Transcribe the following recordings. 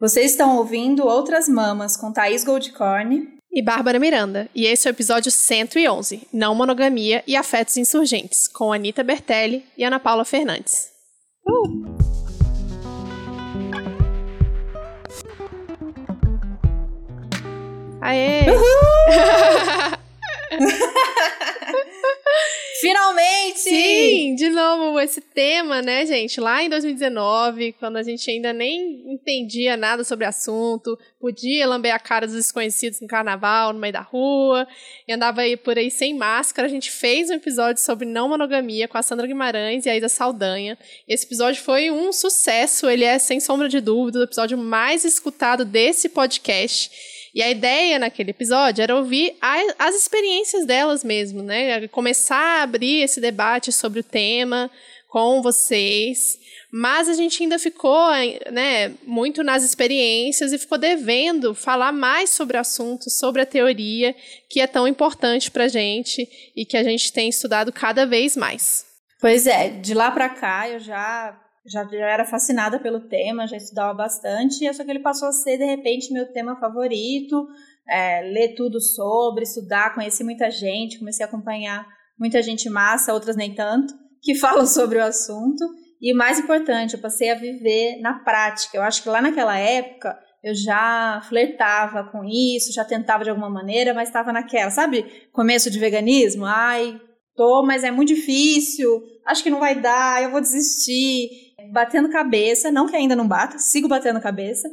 Vocês estão ouvindo Outras Mamas com Thaís Goldcorn e Bárbara Miranda, e esse é o episódio 111, Não Monogamia e Afetos Insurgentes, com Anita Bertelli e Ana Paula Fernandes. Uh! Aê! Uhul! Finalmente! Sim, de novo esse tema, né, gente? Lá em 2019, quando a gente ainda nem entendia nada sobre o assunto, podia lamber a cara dos desconhecidos no carnaval, no meio da rua, e andava aí por aí sem máscara, a gente fez um episódio sobre não monogamia com a Sandra Guimarães e a Isa Saldanha. Esse episódio foi um sucesso, ele é, sem sombra de dúvida, o episódio mais escutado desse podcast. E a ideia naquele episódio era ouvir as experiências delas mesmo, né? Começar a abrir esse debate sobre o tema com vocês. Mas a gente ainda ficou né, muito nas experiências e ficou devendo falar mais sobre o assunto, sobre a teoria, que é tão importante para a gente e que a gente tem estudado cada vez mais. Pois é, de lá para cá eu já já, já era fascinada pelo tema, já estudava bastante, só que ele passou a ser, de repente, meu tema favorito, é, ler tudo sobre, estudar, conheci muita gente, comecei a acompanhar muita gente massa, outras nem tanto, que falam sobre o assunto. E mais importante, eu passei a viver na prática. Eu acho que lá naquela época eu já flertava com isso, já tentava de alguma maneira, mas estava naquela, sabe? Começo de veganismo, ai, tô, mas é muito difícil, acho que não vai dar, eu vou desistir batendo cabeça, não que ainda não bata, sigo batendo cabeça,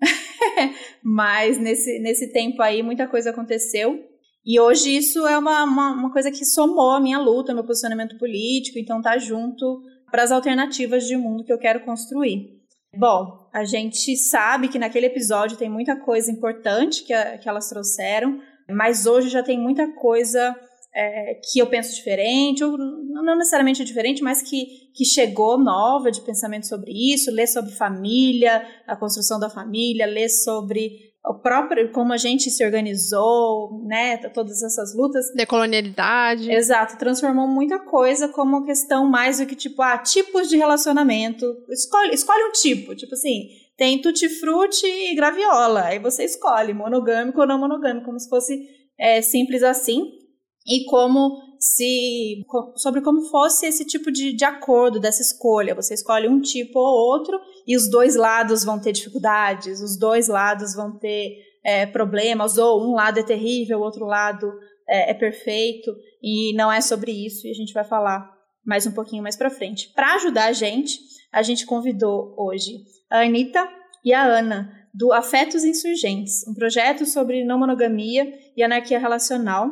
mas nesse, nesse tempo aí muita coisa aconteceu. E hoje isso é uma, uma, uma coisa que somou a minha luta, meu posicionamento político, então tá junto para as alternativas de mundo que eu quero construir. Bom, a gente sabe que naquele episódio tem muita coisa importante que, a, que elas trouxeram, mas hoje já tem muita coisa é, que eu penso diferente, ou não necessariamente diferente, mas que, que chegou nova de pensamento sobre isso, ler sobre família, a construção da família, ler sobre o próprio como a gente se organizou, né, todas essas lutas. Decolonialidade. Exato, transformou muita coisa como questão mais do que tipo, ah, tipos de relacionamento. Escolhe, escolhe um tipo, tipo assim, tem tutti-frutti e graviola, aí você escolhe monogâmico ou não monogâmico, como se fosse é, simples assim e como se sobre como fosse esse tipo de, de acordo dessa escolha. Você escolhe um tipo ou outro e os dois lados vão ter dificuldades, os dois lados vão ter é, problemas, ou um lado é terrível, o outro lado é, é perfeito, e não é sobre isso, e a gente vai falar mais um pouquinho mais para frente. Para ajudar a gente, a gente convidou hoje a Anitta e a Ana, do Afetos Insurgentes, um projeto sobre não monogamia e anarquia relacional,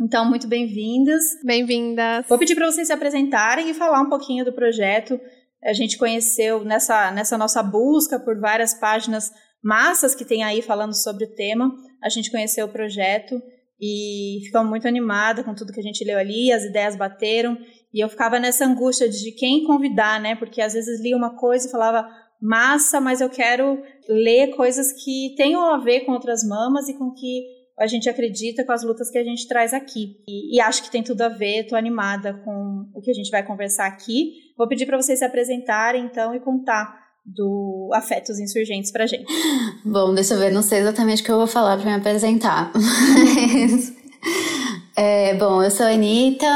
então, muito bem-vindas. Bem-vindas. Vou pedir para vocês se apresentarem e falar um pouquinho do projeto. A gente conheceu nessa, nessa nossa busca por várias páginas massas que tem aí falando sobre o tema. A gente conheceu o projeto e ficamos muito animada com tudo que a gente leu ali, as ideias bateram. E eu ficava nessa angústia de quem convidar, né? Porque às vezes lia uma coisa e falava massa, mas eu quero ler coisas que tenham a ver com outras mamas e com que a gente acredita com as lutas que a gente traz aqui. E, e acho que tem tudo a ver, estou animada com o que a gente vai conversar aqui. Vou pedir para vocês se apresentarem, então, e contar do Afetos Insurgentes pra gente. Bom, deixa eu ver, não sei exatamente o que eu vou falar para me apresentar. é, bom, eu sou a Anitta,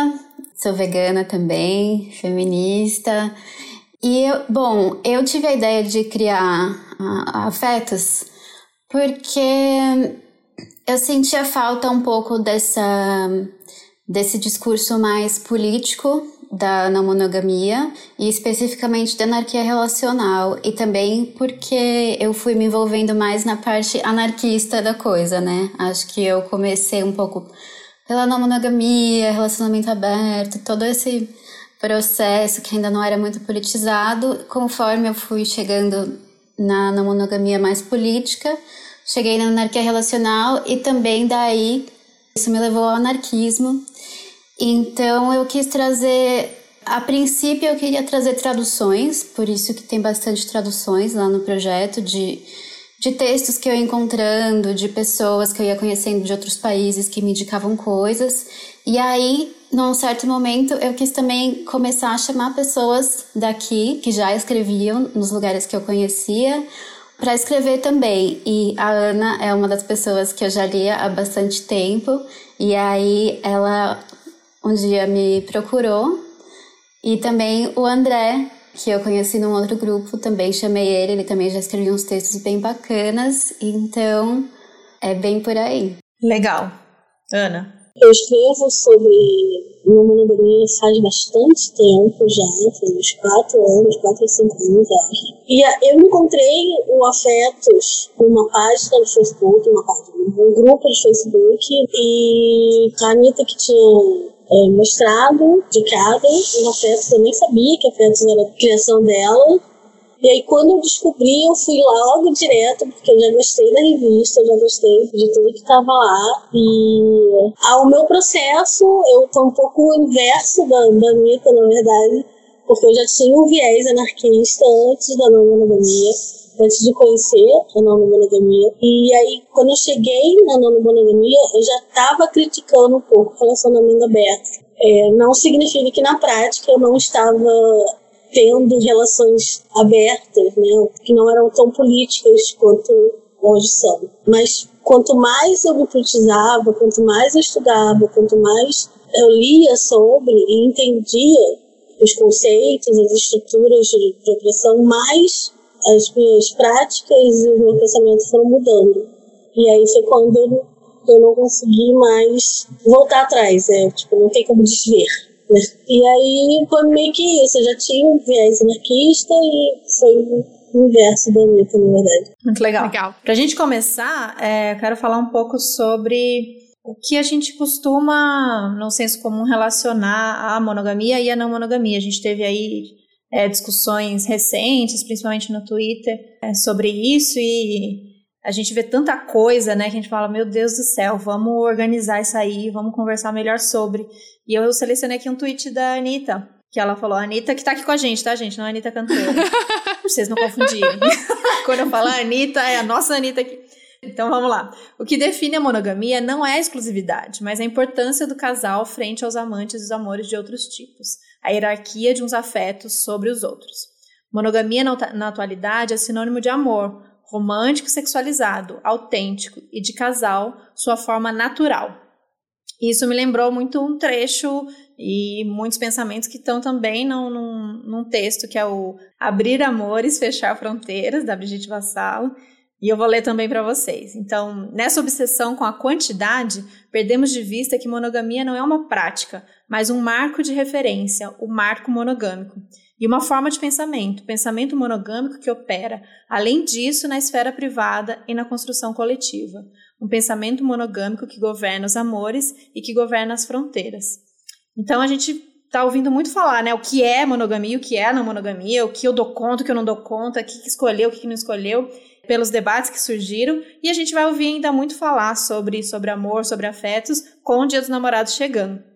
sou vegana também, feminista. E, eu, bom, eu tive a ideia de criar a, a Afetos porque eu sentia falta um pouco dessa, desse discurso mais político da não monogamia e especificamente da anarquia relacional e também porque eu fui me envolvendo mais na parte anarquista da coisa, né? Acho que eu comecei um pouco pela não monogamia, relacionamento aberto, todo esse processo que ainda não era muito politizado, conforme eu fui chegando na não monogamia mais política, Cheguei na anarquia relacional e também daí isso me levou ao anarquismo. Então eu quis trazer, a princípio eu queria trazer traduções, por isso que tem bastante traduções lá no projeto de de textos que eu ia encontrando, de pessoas que eu ia conhecendo de outros países que me indicavam coisas. E aí, num certo momento, eu quis também começar a chamar pessoas daqui que já escreviam nos lugares que eu conhecia para escrever também. E a Ana é uma das pessoas que eu já lia há bastante tempo. E aí ela um dia me procurou. E também o André, que eu conheci num outro grupo, também chamei ele. Ele também já escreveu uns textos bem bacanas. Então é bem por aí. Legal. Ana? Eu escrevo sobre uma monogamia faz bastante tempo já, faz uns 4 anos, 4 ou 5 anos, acho. E eu encontrei o Afetos numa página do Facebook, uma página, um grupo de Facebook, e a Anitta que tinha é, mostrado, indicado, o Afetos, eu nem sabia que Afetos era a criação dela, e aí, quando eu descobri, eu fui logo direto, porque eu já gostei da revista, eu já gostei de tudo que estava lá. E ao meu processo, eu tô um pouco o inverso da, da Anitta, na verdade, porque eu já tinha um viés anarquista antes da não monogamia, antes de conhecer a não monogamia. E aí, quando eu cheguei na não monogamia, eu já estava criticando um pouco o relacionamento aberto. É, não significa que na prática eu não estava tendo relações abertas, né, que não eram tão políticas quanto hoje são. Mas quanto mais eu me politizava, quanto mais eu estudava, quanto mais eu lia sobre e entendia os conceitos, as estruturas de opressão, mais as minhas práticas e o meu pensamento foram mudando. E aí foi quando eu, não consegui mais voltar atrás, é, tipo, não tem como desver. E aí foi meio que isso, eu já tinha um viés anarquista e foi o inverso da Anitta, na verdade. Muito legal. Legal. Pra gente começar, é, eu quero falar um pouco sobre o que a gente costuma, no senso comum, relacionar a monogamia e a não monogamia. A gente teve aí é, discussões recentes, principalmente no Twitter, é, sobre isso e a gente vê tanta coisa, né, que a gente fala, meu Deus do céu, vamos organizar isso aí, vamos conversar melhor sobre. E eu selecionei aqui um tweet da Anitta, que ela falou, a Anitta que tá aqui com a gente, tá, gente? Não é a Anitta cantora. pra vocês não confundirem. Quando eu falar Anitta, é a nossa Anitta aqui. Então vamos lá. O que define a monogamia não é a exclusividade, mas a importância do casal frente aos amantes e os amores de outros tipos. A hierarquia de uns afetos sobre os outros. Monogamia na atualidade é sinônimo de amor, romântico sexualizado, autêntico e de casal, sua forma natural. Isso me lembrou muito um trecho e muitos pensamentos que estão também num, num, texto que é o Abrir Amores, Fechar Fronteiras, da Brigitte Vassalo, e eu vou ler também para vocês. Então, nessa obsessão com a quantidade, perdemos de vista que monogamia não é uma prática, mas um marco de referência, o marco monogâmico e uma forma de pensamento, pensamento monogâmico que opera, além disso, na esfera privada e na construção coletiva. Um pensamento monogâmico que governa os amores e que governa as fronteiras. Então a gente está ouvindo muito falar, né? O que é monogamia, o que é não monogamia, o que eu dou conta, o que eu não dou conta, o que escolheu, o que não escolheu, pelos debates que surgiram. E a gente vai ouvir ainda muito falar sobre, sobre amor, sobre afetos, com o Dia dos Namorados chegando.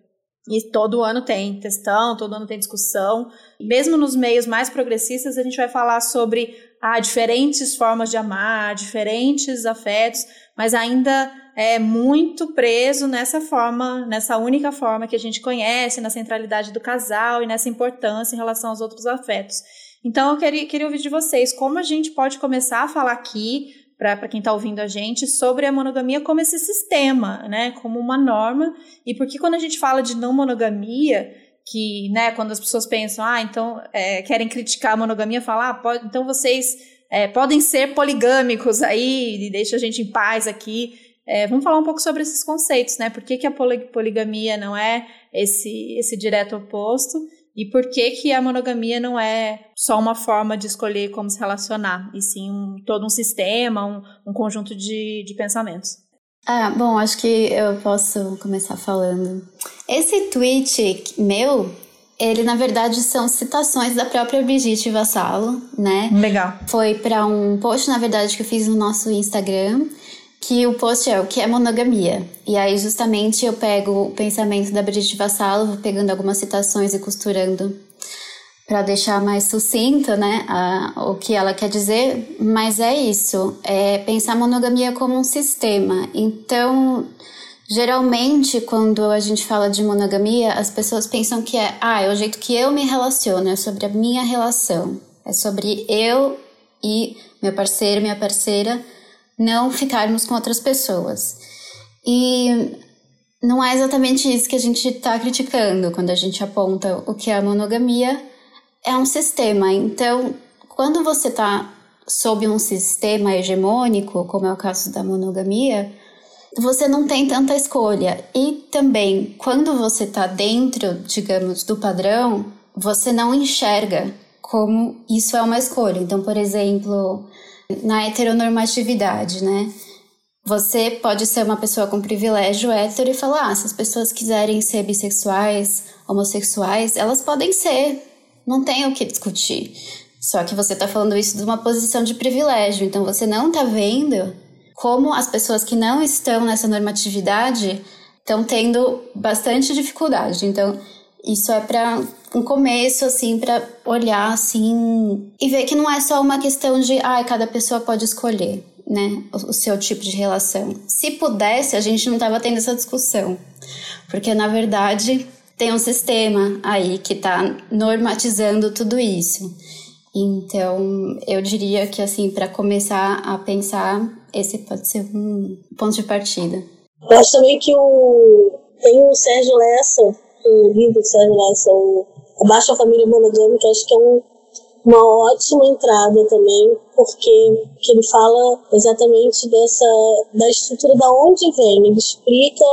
E todo ano tem questão, todo ano tem discussão. Mesmo nos meios mais progressistas, a gente vai falar sobre ah, diferentes formas de amar, diferentes afetos, mas ainda é muito preso nessa forma, nessa única forma que a gente conhece, na centralidade do casal e nessa importância em relação aos outros afetos. Então, eu queria, queria ouvir de vocês como a gente pode começar a falar aqui para quem está ouvindo a gente, sobre a monogamia como esse sistema, né, como uma norma, e porque quando a gente fala de não monogamia, que, né, quando as pessoas pensam, ah, então é, querem criticar a monogamia, falar, ah, pode, então vocês é, podem ser poligâmicos aí, e deixa a gente em paz aqui. É, vamos falar um pouco sobre esses conceitos, né? Por que, que a poligamia não é esse, esse direto oposto? E por que, que a monogamia não é só uma forma de escolher como se relacionar, e sim um, todo um sistema, um, um conjunto de, de pensamentos? Ah, bom, acho que eu posso começar falando. Esse tweet meu, ele na verdade são citações da própria Brigitte Vassalo, né? Legal. Foi para um post, na verdade, que eu fiz no nosso Instagram que o post é o que é monogamia. E aí, justamente, eu pego o pensamento da Brigitte Vassalo, vou pegando algumas citações e costurando para deixar mais sucinta, né, a, o que ela quer dizer, mas é isso, é pensar monogamia como um sistema. Então, geralmente, quando a gente fala de monogamia, as pessoas pensam que é, ah, é o jeito que eu me relaciono, é sobre a minha relação, é sobre eu e meu parceiro, minha parceira, não ficarmos com outras pessoas. E não é exatamente isso que a gente está criticando quando a gente aponta o que é a monogamia. É um sistema. Então, quando você está sob um sistema hegemônico, como é o caso da monogamia, você não tem tanta escolha. E também, quando você está dentro, digamos, do padrão, você não enxerga como isso é uma escolha. Então, por exemplo, na heteronormatividade, né? Você pode ser uma pessoa com privilégio hétero e falar: ah, se as pessoas quiserem ser bissexuais, homossexuais, elas podem ser, não tem o que discutir. Só que você está falando isso de uma posição de privilégio, então você não está vendo como as pessoas que não estão nessa normatividade estão tendo bastante dificuldade. Então, isso é para um começo, assim, para olhar, assim, e ver que não é só uma questão de, ah, cada pessoa pode escolher, né, o, o seu tipo de relação. Se pudesse, a gente não tava tendo essa discussão, porque na verdade tem um sistema aí que está normatizando tudo isso. Então, eu diria que, assim, para começar a pensar, esse pode ser um ponto de partida. Eu acho também que o... tem o Sérgio Lessa, o livro do Sérgio Lessa, o Abaixo a Família Monogâmica, acho que é um, uma ótima entrada também, porque que ele fala exatamente dessa da estrutura da onde vem, ele explica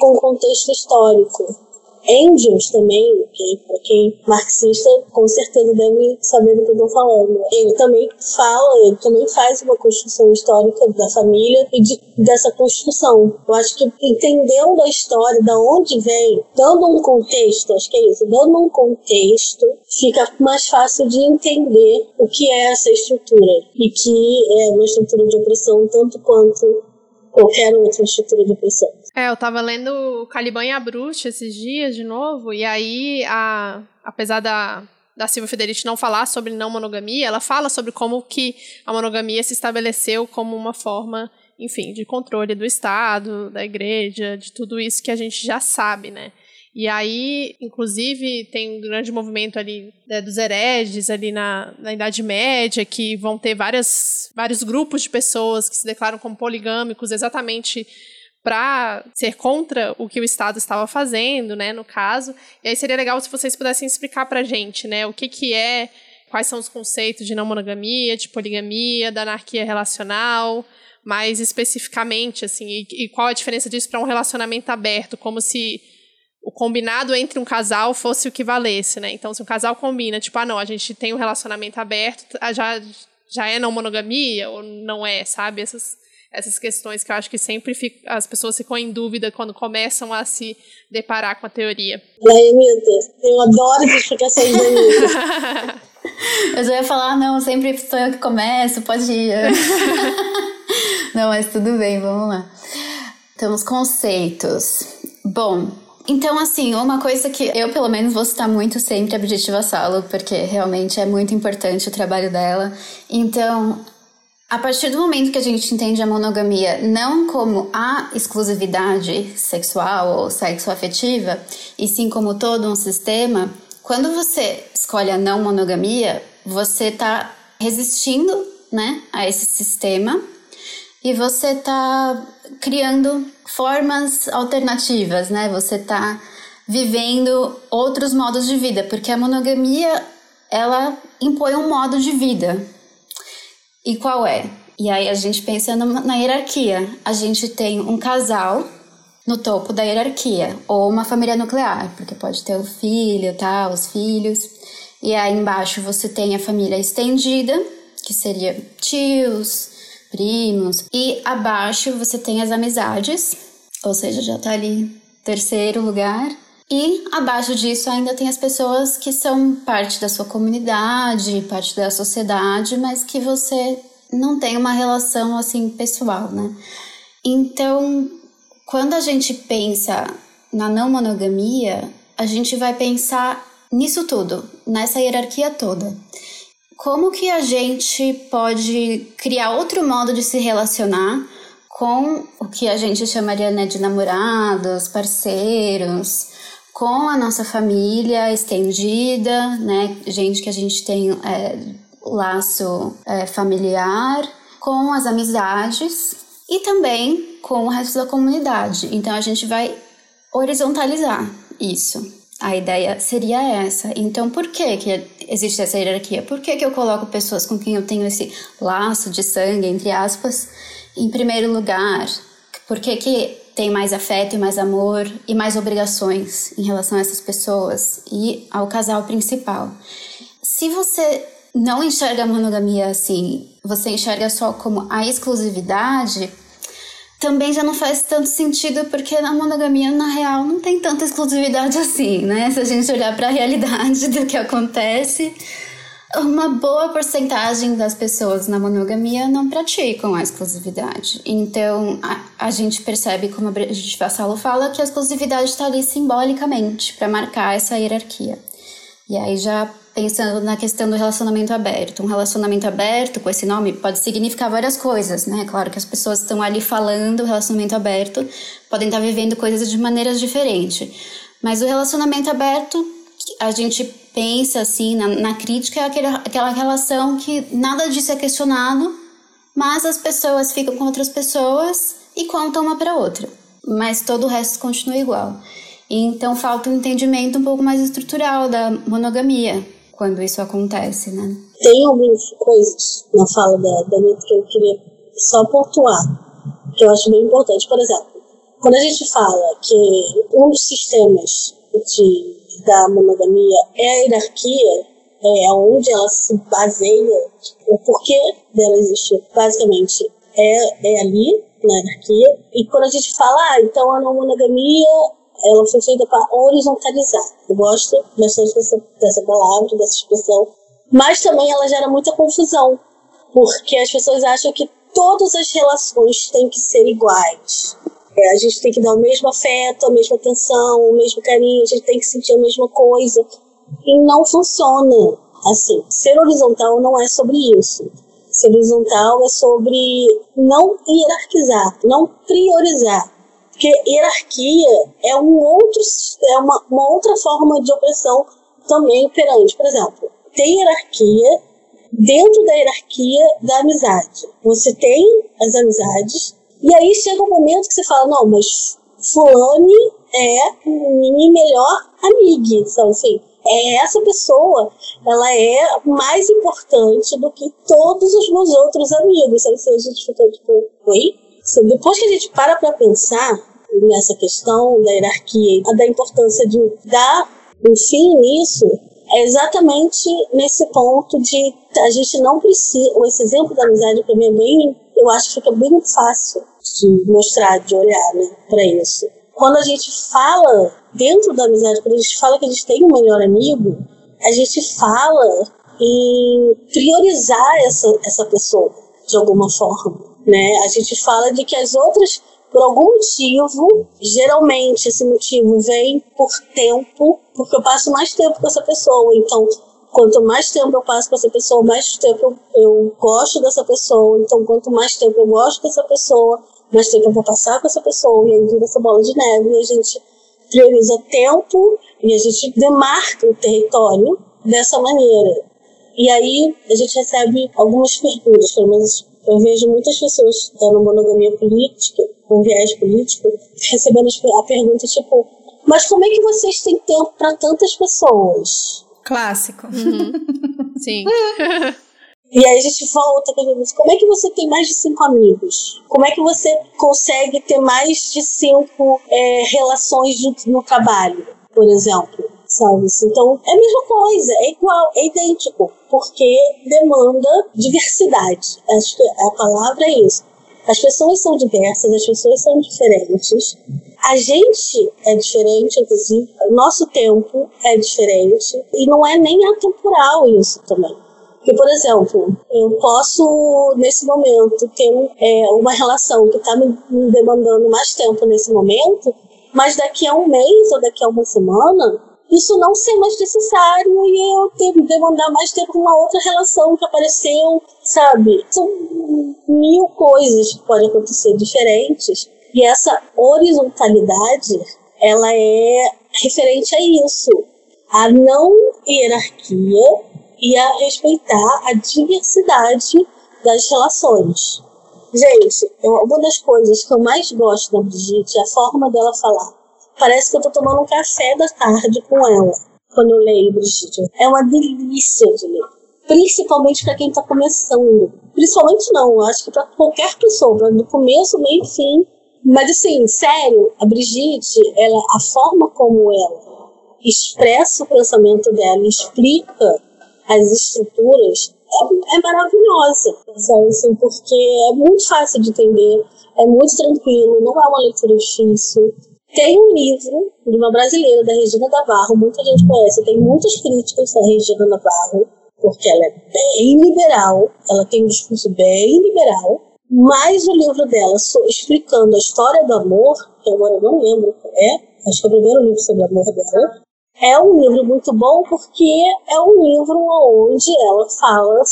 com o contexto histórico Engels também, que para quem marxista com certeza deve saber do que eu estou falando. Ele também fala, ele também faz uma construção histórica da família e de, dessa construção. Eu acho que entendendo a história, da onde vem, dando um contexto, acho que é isso, dando um contexto, fica mais fácil de entender o que é essa estrutura e que é uma estrutura de opressão tanto quanto qualquer outra estrutura de opressão. É, eu tava lendo Caliban e a Bruxa esses dias de novo, e aí, a, apesar da, da Silvia Federici não falar sobre não monogamia, ela fala sobre como que a monogamia se estabeleceu como uma forma, enfim, de controle do Estado, da igreja, de tudo isso que a gente já sabe, né? E aí, inclusive, tem um grande movimento ali né, dos hereges ali na, na Idade Média, que vão ter várias, vários grupos de pessoas que se declaram como poligâmicos exatamente para ser contra o que o Estado estava fazendo, né, no caso. E aí seria legal se vocês pudessem explicar para a gente, né, o que que é, quais são os conceitos de não monogamia, de poligamia, da anarquia relacional, mais especificamente, assim, e, e qual a diferença disso para um relacionamento aberto, como se o combinado entre um casal fosse o que valesse, né? Então, se um casal combina, tipo, ah, não, a gente tem um relacionamento aberto, já, já é não monogamia ou não é, sabe? Essas, essas questões que eu acho que sempre fico, as pessoas ficam em dúvida quando começam a se deparar com a teoria. Ai, meu Deus, eu adoro as explicações da Eu já ia falar, não, sempre sou eu que começo, pode ir. não, mas tudo bem, vamos lá. Temos conceitos. Bom, então, assim, uma coisa que eu, pelo menos, vou citar muito sempre a Objetiva Salo, porque realmente é muito importante o trabalho dela. Então, a partir do momento que a gente entende a monogamia não como a exclusividade sexual ou sexoafetiva, e sim como todo um sistema, quando você escolhe a não monogamia, você está resistindo né, a esse sistema e você está criando formas alternativas, né? Você está vivendo outros modos de vida, porque a monogamia ela impõe um modo de vida. E qual é? E aí a gente pensa na hierarquia. A gente tem um casal no topo da hierarquia, ou uma família nuclear, porque pode ter o filho, tá, os filhos. E aí embaixo você tem a família estendida, que seria tios, primos. E abaixo você tem as amizades, ou seja, já tá ali terceiro lugar. E abaixo disso ainda tem as pessoas que são parte da sua comunidade, parte da sociedade, mas que você não tem uma relação assim pessoal, né? Então, quando a gente pensa na não monogamia, a gente vai pensar nisso tudo, nessa hierarquia toda como que a gente pode criar outro modo de se relacionar com o que a gente chamaria né, de namorados, parceiros, com a nossa família estendida, né, gente que a gente tem é, laço é, familiar, com as amizades e também com o resto da comunidade. Então a gente vai horizontalizar isso. A ideia seria essa. Então, por que, que existe essa hierarquia? Por que, que eu coloco pessoas com quem eu tenho esse laço de sangue, entre aspas, em primeiro lugar? Por que, que tem mais afeto e mais amor e mais obrigações em relação a essas pessoas e ao casal principal? Se você não enxerga a monogamia assim, você enxerga só como a exclusividade, também já não faz tanto sentido porque na monogamia, na real, não tem tanta exclusividade assim, né? Se a gente olhar para a realidade do que acontece, uma boa porcentagem das pessoas na monogamia não praticam a exclusividade. Então, a, a gente percebe, como a Brigitte Vassalo fala, que a exclusividade está ali simbolicamente para marcar essa hierarquia. E aí já pensando na questão do relacionamento aberto. Um relacionamento aberto, com esse nome, pode significar várias coisas, né? Claro que as pessoas estão ali falando relacionamento aberto, podem estar vivendo coisas de maneiras diferentes. Mas o relacionamento aberto, a gente pensa assim, na, na crítica, é aquele, aquela relação que nada disso é questionado, mas as pessoas ficam com outras pessoas e contam uma para outra. Mas todo o resto continua igual. Então falta um entendimento um pouco mais estrutural da monogamia, quando isso acontece, né? Tem algumas coisas na fala da, da Anitta que eu queria só pontuar, que eu acho bem importante. Por exemplo, quando a gente fala que um dos sistemas de, da monogamia é a hierarquia, é onde ela se baseia, o porquê dela existir, basicamente, é, é ali, na hierarquia. E quando a gente fala, ah, então a não monogamia ela foi feita para horizontalizar. Eu gosto bastante dessa, dessa palavra, dessa expressão. Mas também ela gera muita confusão, porque as pessoas acham que todas as relações têm que ser iguais. É, a gente tem que dar o mesmo afeto, a mesma atenção, o mesmo carinho, a gente tem que sentir a mesma coisa. E não funciona assim. Ser horizontal não é sobre isso. Ser horizontal é sobre não hierarquizar, não priorizar porque hierarquia é um outro, é uma, uma outra forma de opressão também perante. Por exemplo, tem hierarquia dentro da hierarquia da amizade. Você tem as amizades, e aí chega um momento que você fala, não, mas fulane é minha melhor amiga. Então, assim, é essa pessoa, ela é mais importante do que todos os meus outros amigos. Sabe? Se a gente fica tipo, oi? Depois que a gente para para pensar nessa questão da hierarquia e da importância de dar um fim nisso, é exatamente nesse ponto de a gente não precisa. Esse exemplo da amizade para mim é bem. Eu acho que fica bem fácil de mostrar, de olhar né, para isso. Quando a gente fala dentro da amizade, quando a gente fala que a gente tem um melhor amigo, a gente fala em priorizar essa, essa pessoa de alguma forma. Né? A gente fala de que as outras por algum motivo, geralmente esse motivo vem por tempo, porque eu passo mais tempo com essa pessoa. Então, quanto mais tempo eu passo com essa pessoa, mais tempo eu, eu gosto dessa pessoa. Então, quanto mais tempo eu gosto dessa pessoa, mais tempo eu vou passar com essa pessoa. E aí vira essa bola de neve e a gente prioriza tempo e a gente demarca o território dessa maneira. E aí a gente recebe algumas perguntas, pelo menos eu vejo muitas pessoas dando monogamia política, com viés político, recebendo a pergunta tipo: mas como é que vocês têm tempo para tantas pessoas? Clássico. Uhum. Sim. E aí a gente volta para como é que você tem mais de cinco amigos? Como é que você consegue ter mais de cinco é, relações no trabalho, por exemplo? sabe? Então, é a mesma coisa, é igual, é idêntico, porque demanda diversidade. Acho que a palavra é isso. As pessoas são diversas, as pessoas são diferentes. A gente é diferente, inclusive, o nosso tempo é diferente, e não é nem atemporal isso também. Porque, por exemplo, eu posso, nesse momento, ter é, uma relação que está me demandando mais tempo nesse momento, mas daqui a um mês ou daqui a uma semana, isso não ser mais necessário e eu ter, demandar mais tempo uma outra relação que apareceu, sabe? São mil coisas que podem acontecer diferentes e essa horizontalidade ela é referente a isso, a não hierarquia e a respeitar a diversidade das relações. Gente, uma das coisas que eu mais gosto da Brigitte é a forma dela falar. Parece que eu tô tomando um café da tarde com ela quando eu leio Brigitte. É uma delícia de ler. Principalmente para quem está começando. Principalmente não, acho que para qualquer pessoa, do começo, meio e fim. Mas assim, sério, a Brigitte, ela, a forma como ela expressa o pensamento dela, explica as estruturas, é, é maravilhosa, sabe? Assim, porque é muito fácil de entender, é muito tranquilo, não é uma leitura difícil. Tem um livro de uma brasileira, da Regina Navarro, muita gente conhece, tem muitas críticas da Regina Navarro, porque ela é bem liberal, ela tem um discurso bem liberal, mas o livro dela explicando a história do amor, que agora eu não lembro qual é, acho que é o primeiro livro sobre amor dela, é um livro muito bom porque é um livro onde ela fala,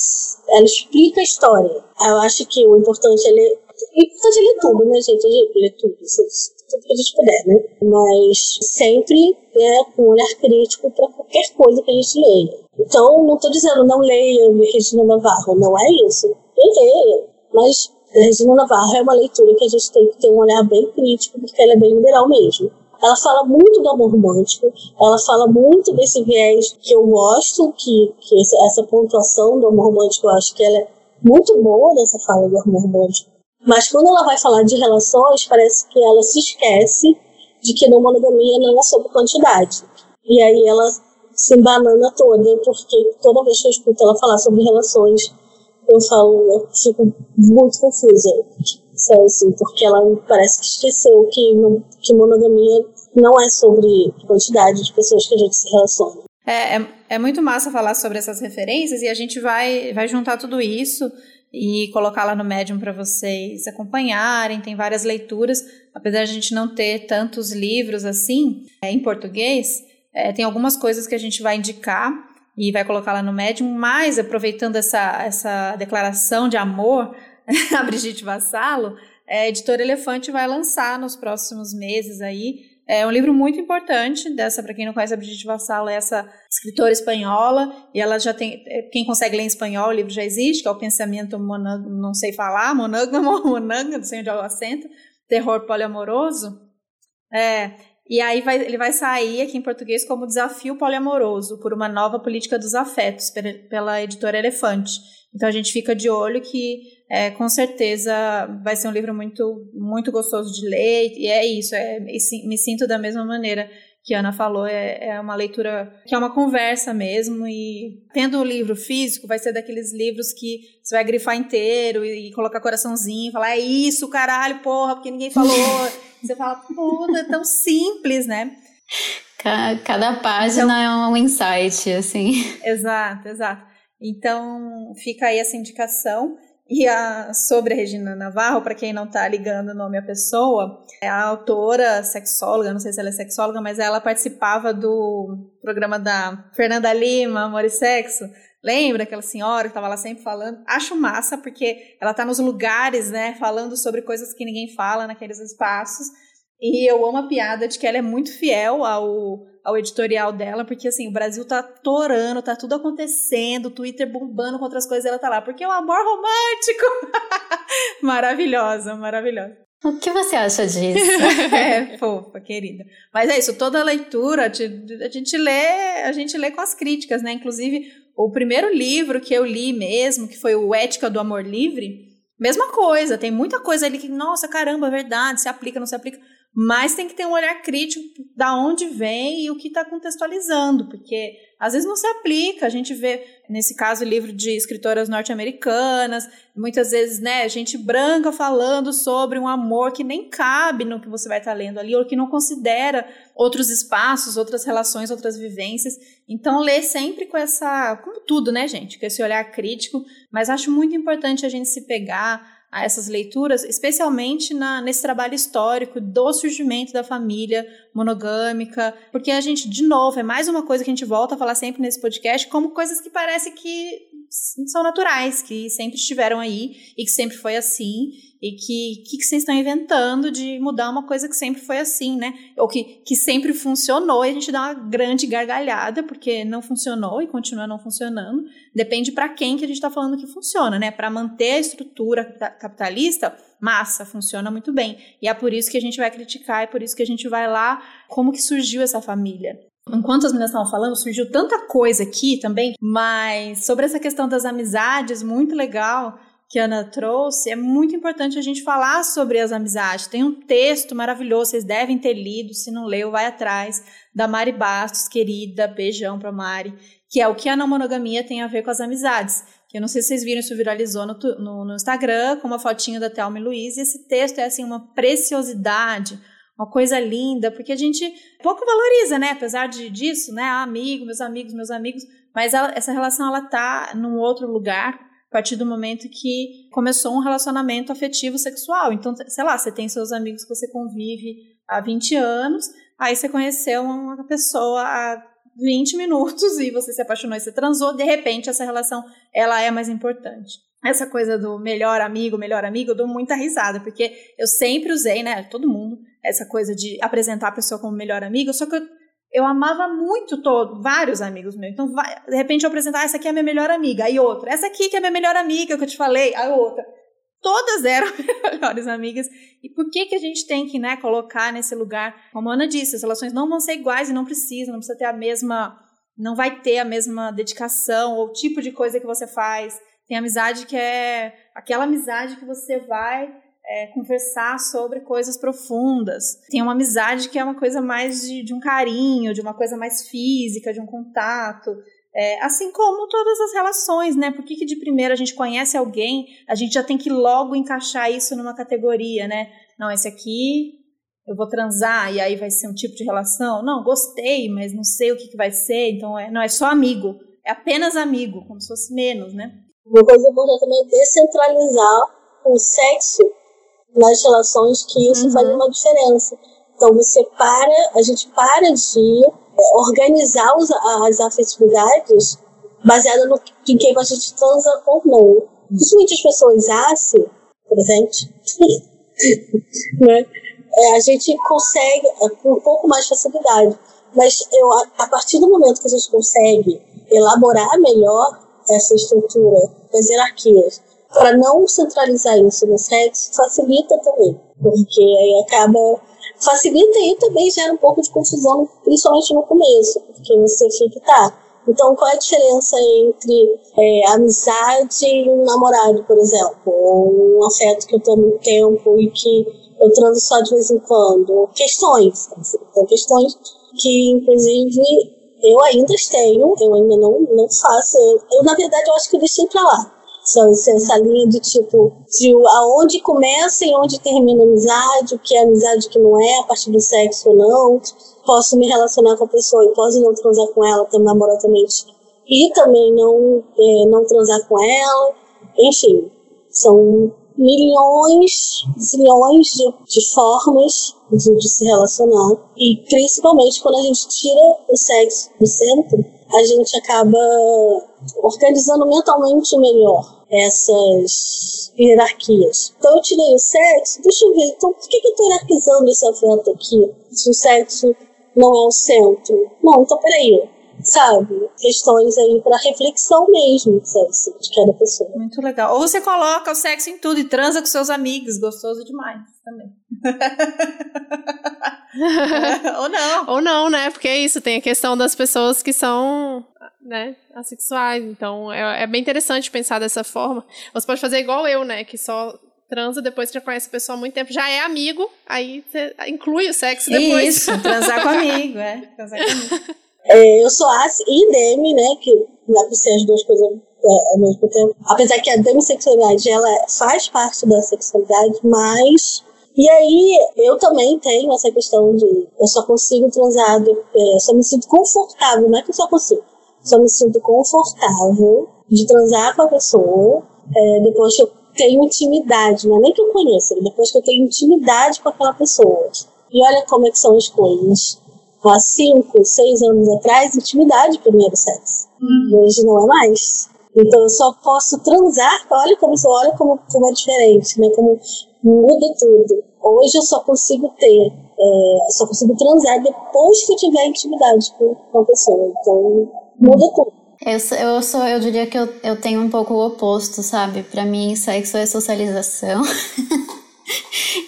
ela explica a história. Eu acho que o importante é ler. O importante é ler tudo, né, gente? Ler tudo, tudo que a gente puder, né? Mas sempre é com um olhar crítico para qualquer coisa que a gente leia. Então, não estou dizendo não leia Regina Navarro, não é isso. Leia, mas Regina Navarro é uma leitura que a gente tem que ter um olhar bem crítico, porque ela é bem liberal mesmo. Ela fala muito do amor romântico, ela fala muito desse viés que eu gosto, que, que essa pontuação do amor romântico, eu acho que ela é muito boa nessa fala do amor romântico. Mas quando ela vai falar de relações, parece que ela se esquece de que na monogamia não é sobre quantidade. E aí ela se embanana toda, porque toda vez que eu escuto ela falar sobre relações, eu falo, eu fico muito confusa assim, porque ela parece que esqueceu que, não, que monogamia não é sobre quantidade de pessoas que a gente se relaciona. É, é, é, muito massa falar sobre essas referências e a gente vai, vai juntar tudo isso e colocar lá no Medium para vocês acompanharem. Tem várias leituras, apesar de a gente não ter tantos livros assim é, em português, é, tem algumas coisas que a gente vai indicar e vai colocar lá no Medium, mas aproveitando essa, essa declaração de amor, a Brigitte Vassalo, é, a editora Elefante vai lançar nos próximos meses aí. É um livro muito importante dessa, para quem não conhece a Brigitte Vassalo, é essa escritora espanhola, e ela já tem, é, quem consegue ler em espanhol, o livro já existe, que é o Pensamento Monógamo, não sei falar, monógamo, monógamo, não sei onde é o acento, Terror Poliamoroso. É, e aí vai, ele vai sair aqui em português como Desafio Poliamoroso, por uma nova política dos afetos, pela editora Elefante. Então a gente fica de olho que é, com certeza vai ser um livro muito, muito gostoso de ler, e é isso, é, me sinto da mesma maneira que a Ana falou, é, é uma leitura que é uma conversa mesmo, e tendo o livro físico, vai ser daqueles livros que você vai grifar inteiro e, e colocar coraçãozinho, falar, é isso, caralho, porra, porque ninguém falou. você fala, puta, é tão simples, né? Cada página então, é um insight, assim. Exato, exato. Então, fica aí essa indicação. E a, sobre a Regina Navarro, para quem não está ligando o nome à pessoa, é a autora sexóloga, não sei se ela é sexóloga, mas ela participava do programa da Fernanda Lima, Amor e Sexo. Lembra aquela senhora que estava lá sempre falando? Acho massa, porque ela está nos lugares, né, falando sobre coisas que ninguém fala naqueles espaços. E eu amo a piada de que ela é muito fiel ao, ao editorial dela, porque assim, o Brasil tá torando, tá tudo acontecendo, o Twitter bombando com outras coisas, ela tá lá, porque é o amor romântico. maravilhosa, maravilhosa. O que você acha disso? é, fofa, querida. Mas é isso, toda leitura, a gente lê, a gente lê com as críticas, né? Inclusive, o primeiro livro que eu li mesmo, que foi o Ética do Amor Livre, mesma coisa, tem muita coisa ali que, nossa, caramba, é verdade, se aplica, não se aplica mas tem que ter um olhar crítico da onde vem e o que está contextualizando, porque às vezes não se aplica. A gente vê, nesse caso, livro de escritoras norte-americanas, muitas vezes, né, gente branca falando sobre um amor que nem cabe no que você vai estar tá lendo ali, ou que não considera outros espaços, outras relações, outras vivências. Então, ler sempre com essa, como tudo, né, gente, com esse olhar crítico, mas acho muito importante a gente se pegar a essas leituras, especialmente na, nesse trabalho histórico do surgimento da família monogâmica, porque a gente, de novo, é mais uma coisa que a gente volta a falar sempre nesse podcast, como coisas que parece que são naturais, que sempre estiveram aí e que sempre foi assim. E que que, que vocês estão inventando de mudar uma coisa que sempre foi assim, né? Ou que, que sempre funcionou e a gente dá uma grande gargalhada porque não funcionou e continua não funcionando. Depende para quem que a gente está falando que funciona, né? Para manter a estrutura capitalista, massa, funciona muito bem. E é por isso que a gente vai criticar, é por isso que a gente vai lá como que surgiu essa família. Enquanto as meninas estavam falando, surgiu tanta coisa aqui também, mas sobre essa questão das amizades, muito legal que a Ana trouxe, é muito importante a gente falar sobre as amizades. Tem um texto maravilhoso, vocês devem ter lido, se não leu, vai atrás, da Mari Bastos, querida, beijão pra Mari, que é o que a não monogamia tem a ver com as amizades. Que eu não sei se vocês viram, isso viralizou no, no, no Instagram, com uma fotinha da Thelma e Luiz, e esse texto é assim uma preciosidade, uma coisa linda, porque a gente pouco valoriza, né? Apesar de, disso, né? Ah, amigo, meus amigos, meus amigos, mas ela, essa relação ela tá num outro lugar a partir do momento que começou um relacionamento afetivo sexual. Então, sei lá, você tem seus amigos que você convive há 20 anos, aí você conheceu uma pessoa há 20 minutos e você se apaixonou e você transou, de repente essa relação ela é mais importante essa coisa do melhor amigo, melhor amigo, eu dou muita risada, porque eu sempre usei, né, todo mundo, essa coisa de apresentar a pessoa como melhor amigo, só que eu, eu amava muito todo, vários amigos meus. Então, vai, de repente eu apresentar, ah, essa aqui é a minha melhor amiga, aí outra, essa aqui que é a minha melhor amiga, que eu te falei, aí outra. Todas eram melhores amigas. E por que que a gente tem que, né, colocar nesse lugar? Como a Ana disse, as relações não vão ser iguais e não precisam, não precisa ter a mesma, não vai ter a mesma dedicação ou tipo de coisa que você faz tem amizade que é aquela amizade que você vai é, conversar sobre coisas profundas. Tem uma amizade que é uma coisa mais de, de um carinho, de uma coisa mais física, de um contato. É, assim como todas as relações, né? Por que, que de primeira a gente conhece alguém, a gente já tem que logo encaixar isso numa categoria, né? Não, esse aqui eu vou transar e aí vai ser um tipo de relação. Não, gostei, mas não sei o que, que vai ser, então é, não é só amigo, é apenas amigo, como se fosse menos, né? Uma coisa importante também é descentralizar o sexo nas relações, que isso uhum. faz uma diferença. Então você para, a gente para de é, organizar os, as afetividades baseada no em quem a gente transa ou não. Principalmente as pessoas assim, presente, né? É, a gente consegue é, com um pouco mais de facilidade. Mas eu, a, a partir do momento que a gente consegue elaborar melhor essa estrutura das hierarquias, para não centralizar isso no sexo, facilita também, porque aí acaba. Facilita e também gera um pouco de confusão, principalmente no começo, porque você fica, tá. Então, qual é a diferença entre é, amizade e um namorado, por exemplo? Ou um afeto que eu tenho muito tempo e que eu transo só de vez em quando? Questões. Assim, questões que, inclusive, eu ainda tenho, eu ainda não, não faço. Eu, eu, na verdade, eu acho que eu deixei pra lá. Essa linha de tipo, de aonde começa e onde termina a amizade, o que é amizade que não é, a partir do sexo ou não. Posso me relacionar com a pessoa e posso não transar com ela também amorosamente e também não, é, não transar com ela. Enfim, são milhões, zilhões de, de formas de, de, se relacionar. E principalmente quando a gente tira o sexo do centro, a gente acaba organizando mentalmente melhor essas hierarquias. Então eu tirei o sexo, deixa eu ver, então por que, que eu estou hierarquizando esse afeto aqui? Se o sexo não é o centro. Não, então peraí sabe? Questões aí para reflexão mesmo, sabe? de cada pessoa. Muito legal. Ou você coloca o sexo em tudo e transa com seus amigos, gostoso demais também. Ou não. Ou não, né? Porque é isso, tem a questão das pessoas que são né, assexuais. Então, é, é bem interessante pensar dessa forma. Você pode fazer igual eu, né? Que só transa depois que já conhece a pessoa há muito tempo, já é amigo, aí você inclui o sexo depois. Isso, transar com amigo, é. Transar com amigo. É, eu sou as e demi, né? Que dá pra ser as duas coisas é, ao mesmo tempo. Apesar que a demissexualidade ela faz parte da sexualidade, mas. E aí, eu também tenho essa questão de eu só consigo transar, é, só me sinto confortável, não é que eu só consigo, só me sinto confortável de transar com a pessoa é, depois que eu tenho intimidade, não é nem que eu conheça, depois que eu tenho intimidade com aquela pessoa. E olha como é que são as coisas há cinco, seis anos atrás, intimidade primeiro sexo. Uhum. Hoje não é mais. Então eu só posso transar, olha como, olha como, como é diferente, né? Como muda tudo. Hoje eu só consigo ter, é, só consigo transar depois que eu tiver intimidade com, com a pessoa. Então muda tudo. Eu, eu sou, eu diria que eu, eu tenho um pouco o oposto, sabe? Para mim, sexo é socialização.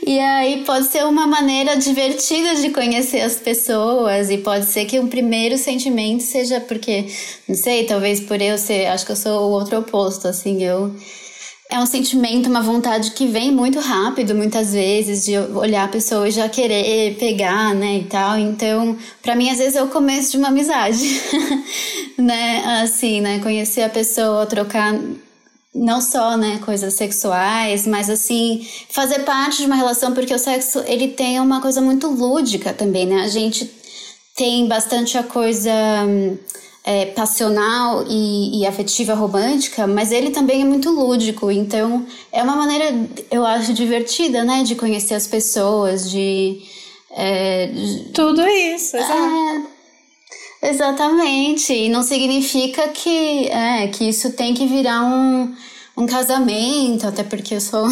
E aí pode ser uma maneira divertida de conhecer as pessoas e pode ser que um primeiro sentimento seja porque, não sei, talvez por eu ser, acho que eu sou o outro oposto, assim, eu é um sentimento, uma vontade que vem muito rápido, muitas vezes, de olhar a pessoa e já querer pegar, né, e tal. Então, para mim, às vezes é o começo de uma amizade, né, assim, né, conhecer a pessoa, trocar não só, né, coisas sexuais, mas assim, fazer parte de uma relação, porque o sexo, ele tem uma coisa muito lúdica também, né? A gente tem bastante a coisa é, passional e, e, afetiva romântica, mas ele também é muito lúdico, então é uma maneira, eu acho, divertida, né, de conhecer as pessoas, de... É, Tudo isso, exato. É, Exatamente. E não significa que, é, que isso tem que virar um, um casamento, até porque eu sou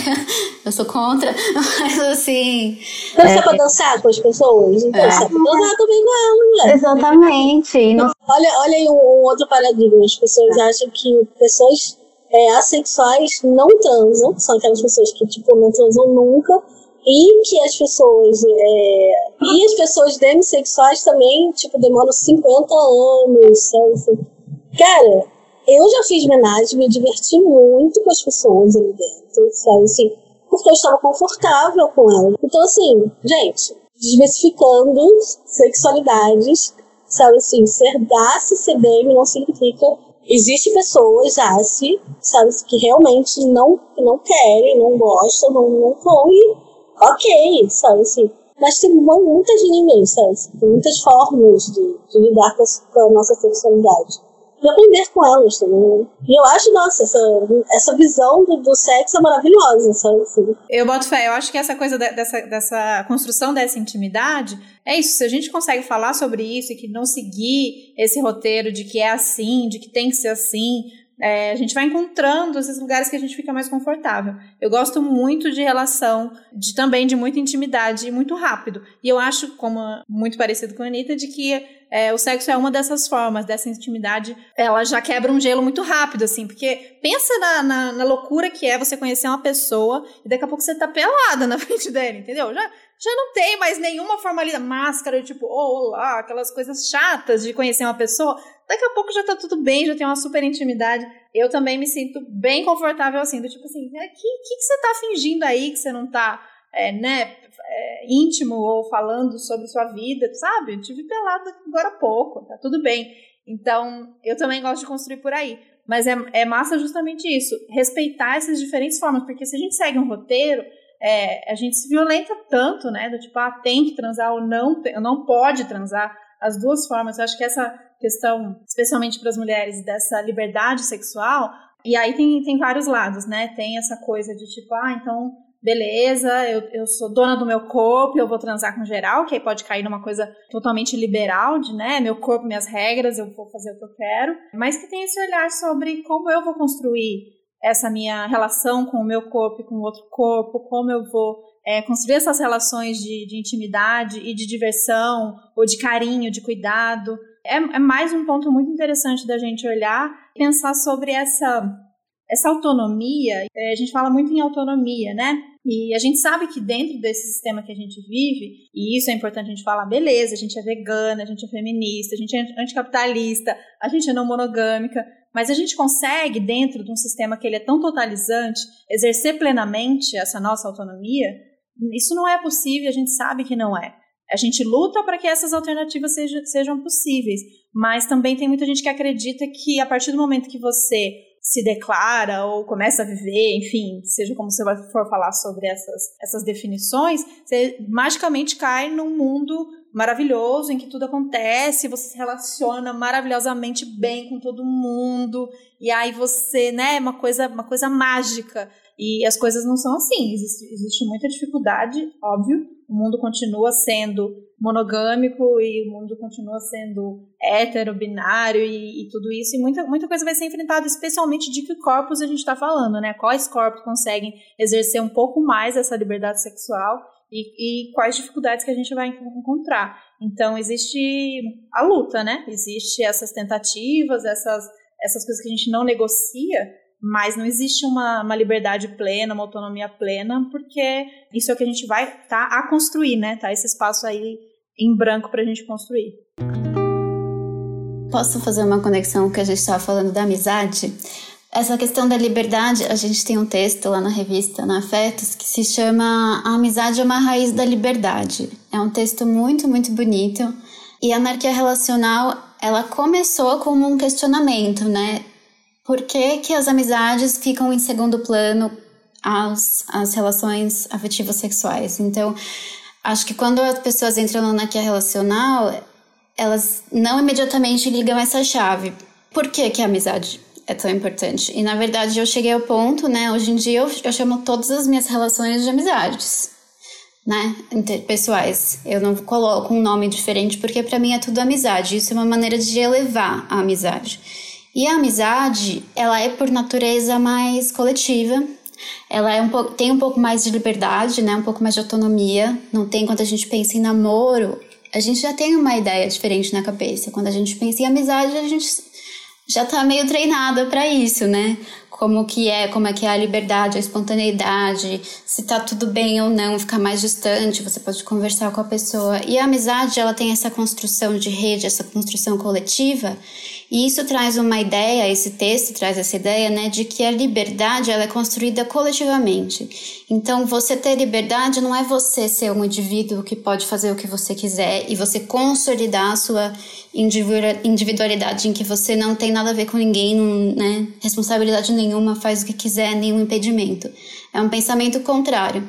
eu sou contra, mas assim. Dançar é, pra dançar com as pessoas? Então, é. Dançar pra dançar também com elas, né? Exatamente. Não... Olha, olha aí um, um, outro paradigma. As pessoas acham que pessoas é, assexuais não transam, são aquelas pessoas que tipo, não transam nunca e que as pessoas é, e as pessoas demissexuais também tipo demoram 50 anos sabe? cara eu já fiz homenagem me diverti muito com as pessoas ali dentro sabe assim porque eu estava confortável com elas então assim gente diversificando sexualidades sabe assim ser DAS CDM não significa Existem pessoas, ASI, sabe, que realmente não, não querem, não gostam, não, não estão e ok, sabe assim. Mas tem muitas linhas, sabe? Tem muitas formas de, de lidar com a, com a nossa sexualidade e aprender com elas também. E eu acho, nossa, essa, essa visão do, do sexo é maravilhosa, sabe? Assim. Eu boto fé, eu acho que essa coisa de, dessa, dessa construção dessa intimidade é isso. Se a gente consegue falar sobre isso e que não seguir esse roteiro de que é assim, de que tem que ser assim, é, a gente vai encontrando esses lugares que a gente fica mais confortável. Eu gosto muito de relação, de também de muita intimidade e muito rápido. E eu acho, como muito parecido com a Anitta, de que é, o sexo é uma dessas formas, dessa intimidade, ela já quebra um gelo muito rápido, assim, porque pensa na, na, na loucura que é você conhecer uma pessoa e daqui a pouco você tá pelada na frente dela, entendeu? Já, já não tem mais nenhuma formalidade, máscara, tipo, oh, olá, aquelas coisas chatas de conhecer uma pessoa. Daqui a pouco já tá tudo bem, já tem uma super intimidade. Eu também me sinto bem confortável assim, do tipo assim, o que, que, que você tá fingindo aí que você não tá, é, né, é, íntimo ou falando sobre sua vida, sabe? Eu tive pelado agora há pouco, tá tudo bem. Então, eu também gosto de construir por aí. Mas é, é massa justamente isso, respeitar essas diferentes formas, porque se a gente segue um roteiro, é, a gente se violenta tanto, né? Do tipo, ah, tem que transar ou não, não pode transar as duas formas. Eu acho que essa questão, especialmente para as mulheres, dessa liberdade sexual, e aí tem, tem vários lados, né? Tem essa coisa de tipo, ah, então, beleza, eu, eu sou dona do meu corpo, eu vou transar com geral, que aí pode cair numa coisa totalmente liberal, de, né? Meu corpo, minhas regras, eu vou fazer o que eu quero. Mas que tem esse olhar sobre como eu vou construir essa minha relação com o meu corpo e com o outro corpo, como eu vou é, construir essas relações de, de, intimidade e de diversão, ou de carinho, de cuidado. É, é mais um ponto muito interessante da gente olhar e pensar sobre essa, essa autonomia. É, a gente fala muito em autonomia, né? E a gente sabe que dentro desse sistema que a gente vive, e isso é importante a gente falar, beleza, a gente é vegana, a gente é feminista, a gente é anticapitalista, a gente é não monogâmica, mas a gente consegue, dentro de um sistema que ele é tão totalizante, exercer plenamente essa nossa autonomia isso não é possível, a gente sabe que não é. A gente luta para que essas alternativas sejam, sejam possíveis, mas também tem muita gente que acredita que a partir do momento que você se declara ou começa a viver, enfim, seja como você for falar sobre essas, essas definições, você magicamente cai num mundo maravilhoso em que tudo acontece, você se relaciona maravilhosamente bem com todo mundo, e aí você, né, uma coisa, uma coisa mágica. E as coisas não são assim. Existe, existe muita dificuldade, óbvio, o mundo continua sendo monogâmico e o mundo continua sendo hétero, binário e, e, tudo isso, e muita, muita coisa vai ser enfrentada, especialmente de que corpos a gente está falando, né? Quais corpos conseguem exercer um pouco mais essa liberdade sexual e, e quais dificuldades que a gente vai encontrar. Então, existe a luta, né? Existe essas tentativas, essas, essas coisas que a gente não negocia, mas não existe uma, uma liberdade plena, uma autonomia plena, porque isso é o que a gente vai tá a construir, né? Tá esse espaço aí em branco para a gente construir. Posso fazer uma conexão com o que a gente estava falando da amizade? Essa questão da liberdade, a gente tem um texto lá na revista, na Afetos, que se chama A Amizade é uma Raiz da Liberdade. É um texto muito, muito bonito. E a anarquia relacional, ela começou como um questionamento, né? Por que, que as amizades ficam em segundo plano às, às relações afetivas sexuais? Então, acho que quando as pessoas entram na anarquia relacional, elas não imediatamente ligam essa chave. Por que, que amizade é tão importante? E na verdade eu cheguei ao ponto, né? Hoje em dia eu, eu chamo todas as minhas relações de amizades, né? Interpessoais. Eu não coloco um nome diferente porque para mim é tudo amizade. Isso é uma maneira de elevar a amizade. E a amizade, ela é por natureza mais coletiva. Ela é um pouco, tem um pouco mais de liberdade, né? Um pouco mais de autonomia. Não tem quando a gente pensa em namoro, a gente já tem uma ideia diferente na cabeça. Quando a gente pensa em amizade, a gente já tá meio treinada para isso, né? Como que é, como é que é a liberdade, a espontaneidade, se tá tudo bem ou não, ficar mais distante, você pode conversar com a pessoa. E a amizade, ela tem essa construção de rede, essa construção coletiva, e isso traz uma ideia, esse texto traz essa ideia, né, de que a liberdade ela é construída coletivamente. Então, você ter liberdade não é você ser um indivíduo que pode fazer o que você quiser e você consolidar a sua individualidade em que você não tem nada a ver com ninguém, né, responsabilidade nenhuma, faz o que quiser, nenhum impedimento. É um pensamento contrário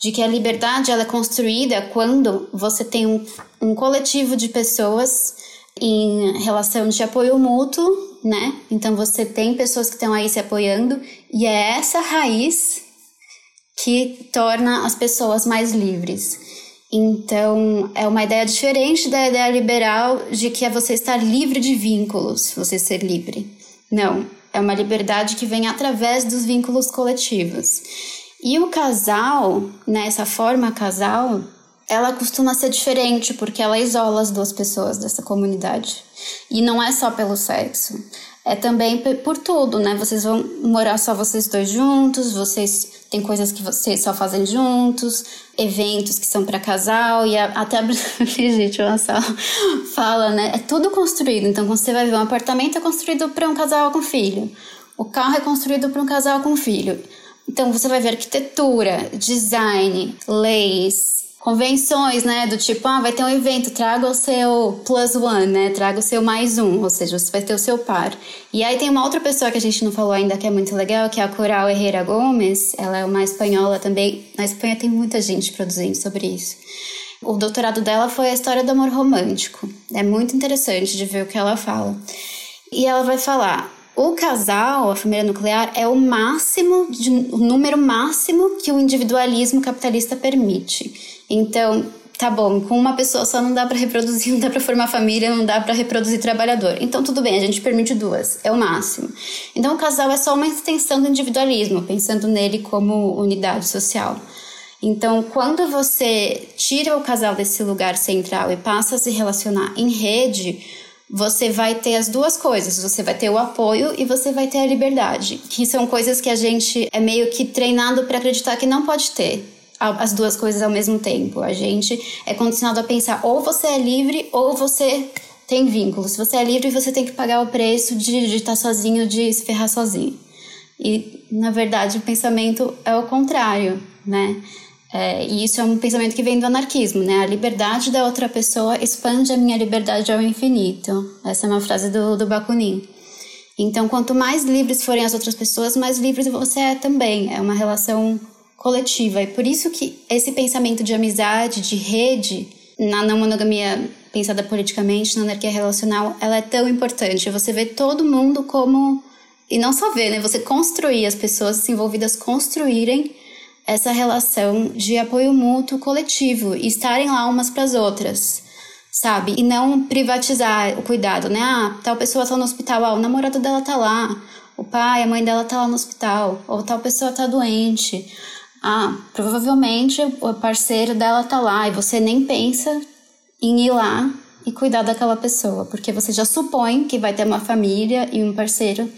de que a liberdade ela é construída quando você tem um, um coletivo de pessoas em relação de apoio mútuo, né? Então você tem pessoas que estão aí se apoiando e é essa raiz que torna as pessoas mais livres. Então, é uma ideia diferente da ideia liberal de que é você estar livre de vínculos, você ser livre. Não, é uma liberdade que vem através dos vínculos coletivos. E o casal, nessa né, forma casal, ela costuma ser diferente porque ela isola as duas pessoas dessa comunidade. E não é só pelo sexo, é também por tudo, né? Vocês vão morar só vocês dois juntos, vocês tem coisas que vocês só fazem juntos, eventos que são para casal e até a Brigitte Mansal fala, né? É tudo construído. Então, quando você vai ver um apartamento é construído para um casal com filho. O carro é construído para um casal com filho. Então, você vai ver arquitetura, design, leis, convenções, né? Do tipo, ah, vai ter um evento, traga o seu plus one, né? Traga o seu mais um, ou seja, você vai ter o seu par. E aí tem uma outra pessoa que a gente não falou ainda que é muito legal, que é a Coral Herrera Gomes. Ela é uma espanhola também. Na Espanha tem muita gente produzindo sobre isso. O doutorado dela foi a história do amor romântico. É muito interessante de ver o que ela fala. E ela vai falar: o casal, a família nuclear, é o máximo, de, o número máximo que o individualismo capitalista permite. Então, tá bom, com uma pessoa só não dá para reproduzir, não dá para formar família, não dá para reproduzir trabalhador. Então tudo bem, a gente permite duas, é o máximo. Então o casal é só uma extensão do individualismo, pensando nele como unidade social. Então, quando você tira o casal desse lugar central e passa a se relacionar em rede, você vai ter as duas coisas. Você vai ter o apoio e você vai ter a liberdade, que são coisas que a gente é meio que treinado para acreditar que não pode ter as duas coisas ao mesmo tempo. A gente é condicionado a pensar ou você é livre ou você tem vínculo. Se você é livre, você tem que pagar o preço de, de estar sozinho, de se ferrar sozinho. E, na verdade, o pensamento é o contrário, né? É, e isso é um pensamento que vem do anarquismo, né? A liberdade da outra pessoa expande a minha liberdade ao infinito. Essa é uma frase do, do Bakunin. Então, quanto mais livres forem as outras pessoas, mais livre você é também. É uma relação coletiva. E por isso que esse pensamento de amizade, de rede, na não monogamia pensada politicamente, na anarquia relacional, ela é tão importante. Você vê todo mundo como. E não só ver, né? Você construir, as pessoas envolvidas construírem essa relação de apoio mútuo coletivo e estarem lá umas para as outras, sabe? E não privatizar o cuidado, né? Ah, tal pessoa tá no hospital, ah, o namorado dela tá lá, o pai, a mãe dela tá lá no hospital, ou tal pessoa tá doente. Ah, provavelmente o parceiro dela tá lá e você nem pensa em ir lá e cuidar daquela pessoa, porque você já supõe que vai ter uma família e um parceiro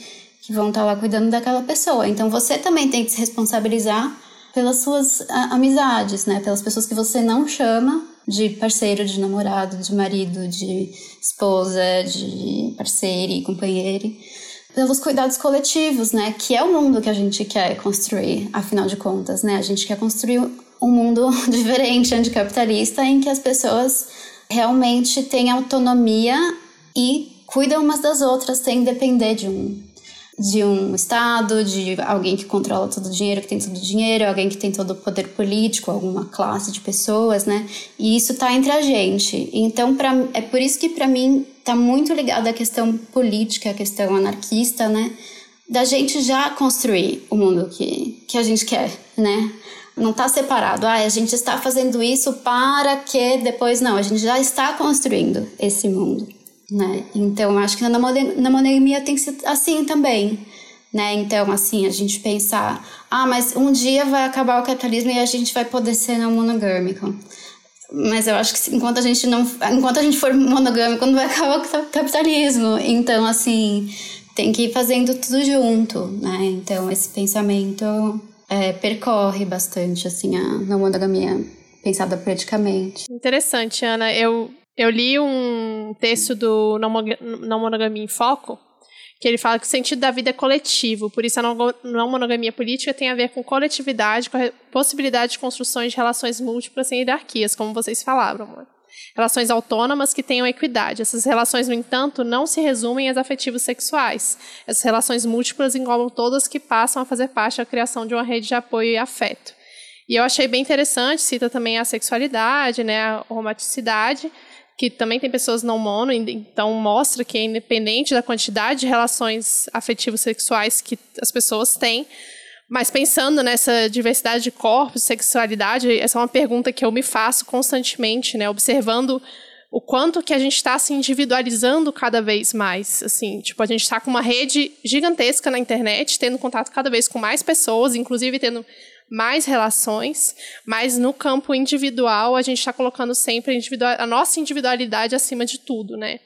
que vão estar tá lá cuidando daquela pessoa. Então você também tem que se responsabilizar pelas suas amizades, né? Pelas pessoas que você não chama de parceiro, de namorado, de marido, de esposa, de parceiro e companheiro. Pelos cuidados coletivos, né? Que é o mundo que a gente quer construir, afinal de contas, né? A gente quer construir um mundo diferente, anticapitalista, em que as pessoas realmente têm autonomia e cuidam umas das outras sem depender de um de um Estado, de alguém que controla todo o dinheiro, que tem todo o dinheiro, alguém que tem todo o poder político, alguma classe de pessoas, né? E isso tá entre a gente. Então, pra, é por isso que para mim tá muito ligado à questão política, à questão anarquista, né? Da gente já construir o mundo que, que a gente quer, né? Não tá separado. Ah, a gente está fazendo isso para que depois não. A gente já está construindo esse mundo né? Então, acho que na, monogamia tem que ser assim também, né? Então, assim, a gente pensar, ah, mas um dia vai acabar o capitalismo e a gente vai poder ser não monogâmico. Mas eu acho que enquanto a gente não, enquanto a gente for monogâmico, não vai acabar o capitalismo. Então, assim, tem que ir fazendo tudo junto, né? Então, esse pensamento é, percorre bastante, assim, a não monogamia pensada politicamente. Interessante, Ana. Eu eu li um texto do Não Monogamia em Foco, que ele fala que o sentido da vida é coletivo, por isso a não monogamia política tem a ver com coletividade, com a possibilidade de construções de relações múltiplas sem hierarquias, como vocês falaram. Relações autônomas que tenham equidade. Essas relações, no entanto, não se resumem às afetivos sexuais. Essas relações múltiplas englobam todas que passam a fazer parte da criação de uma rede de apoio e afeto. E eu achei bem interessante, cita também a sexualidade, né, a romanticidade, que também tem pessoas não mono, então mostra que é independente da quantidade de relações afetivos sexuais que as pessoas têm. Mas pensando nessa diversidade de corpos, sexualidade, essa é uma pergunta que eu me faço constantemente, né? Observando o quanto que a gente está se individualizando cada vez mais, assim, tipo, a gente está com uma rede gigantesca na internet, tendo contato cada vez com mais pessoas, inclusive tendo mais relações, mas no campo individual a gente está colocando sempre a, a nossa individualidade acima de tudo, né?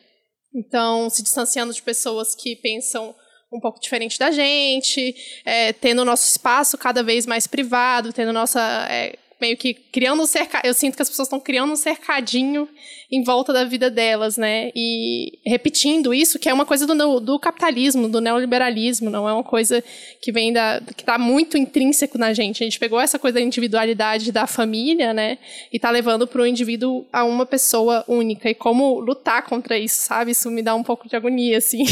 Então, se distanciando de pessoas que pensam um pouco diferente da gente, é, tendo nosso espaço cada vez mais privado, tendo nossa é, meio que criando um cercadinho. Eu sinto que as pessoas estão criando um cercadinho em volta da vida delas, né? E repetindo isso, que é uma coisa do, do capitalismo, do neoliberalismo, não é uma coisa que vem da. que está muito intrínseco na gente. A gente pegou essa coisa da individualidade da família, né? E está levando para o indivíduo a uma pessoa única. E como lutar contra isso, sabe? Isso me dá um pouco de agonia, assim.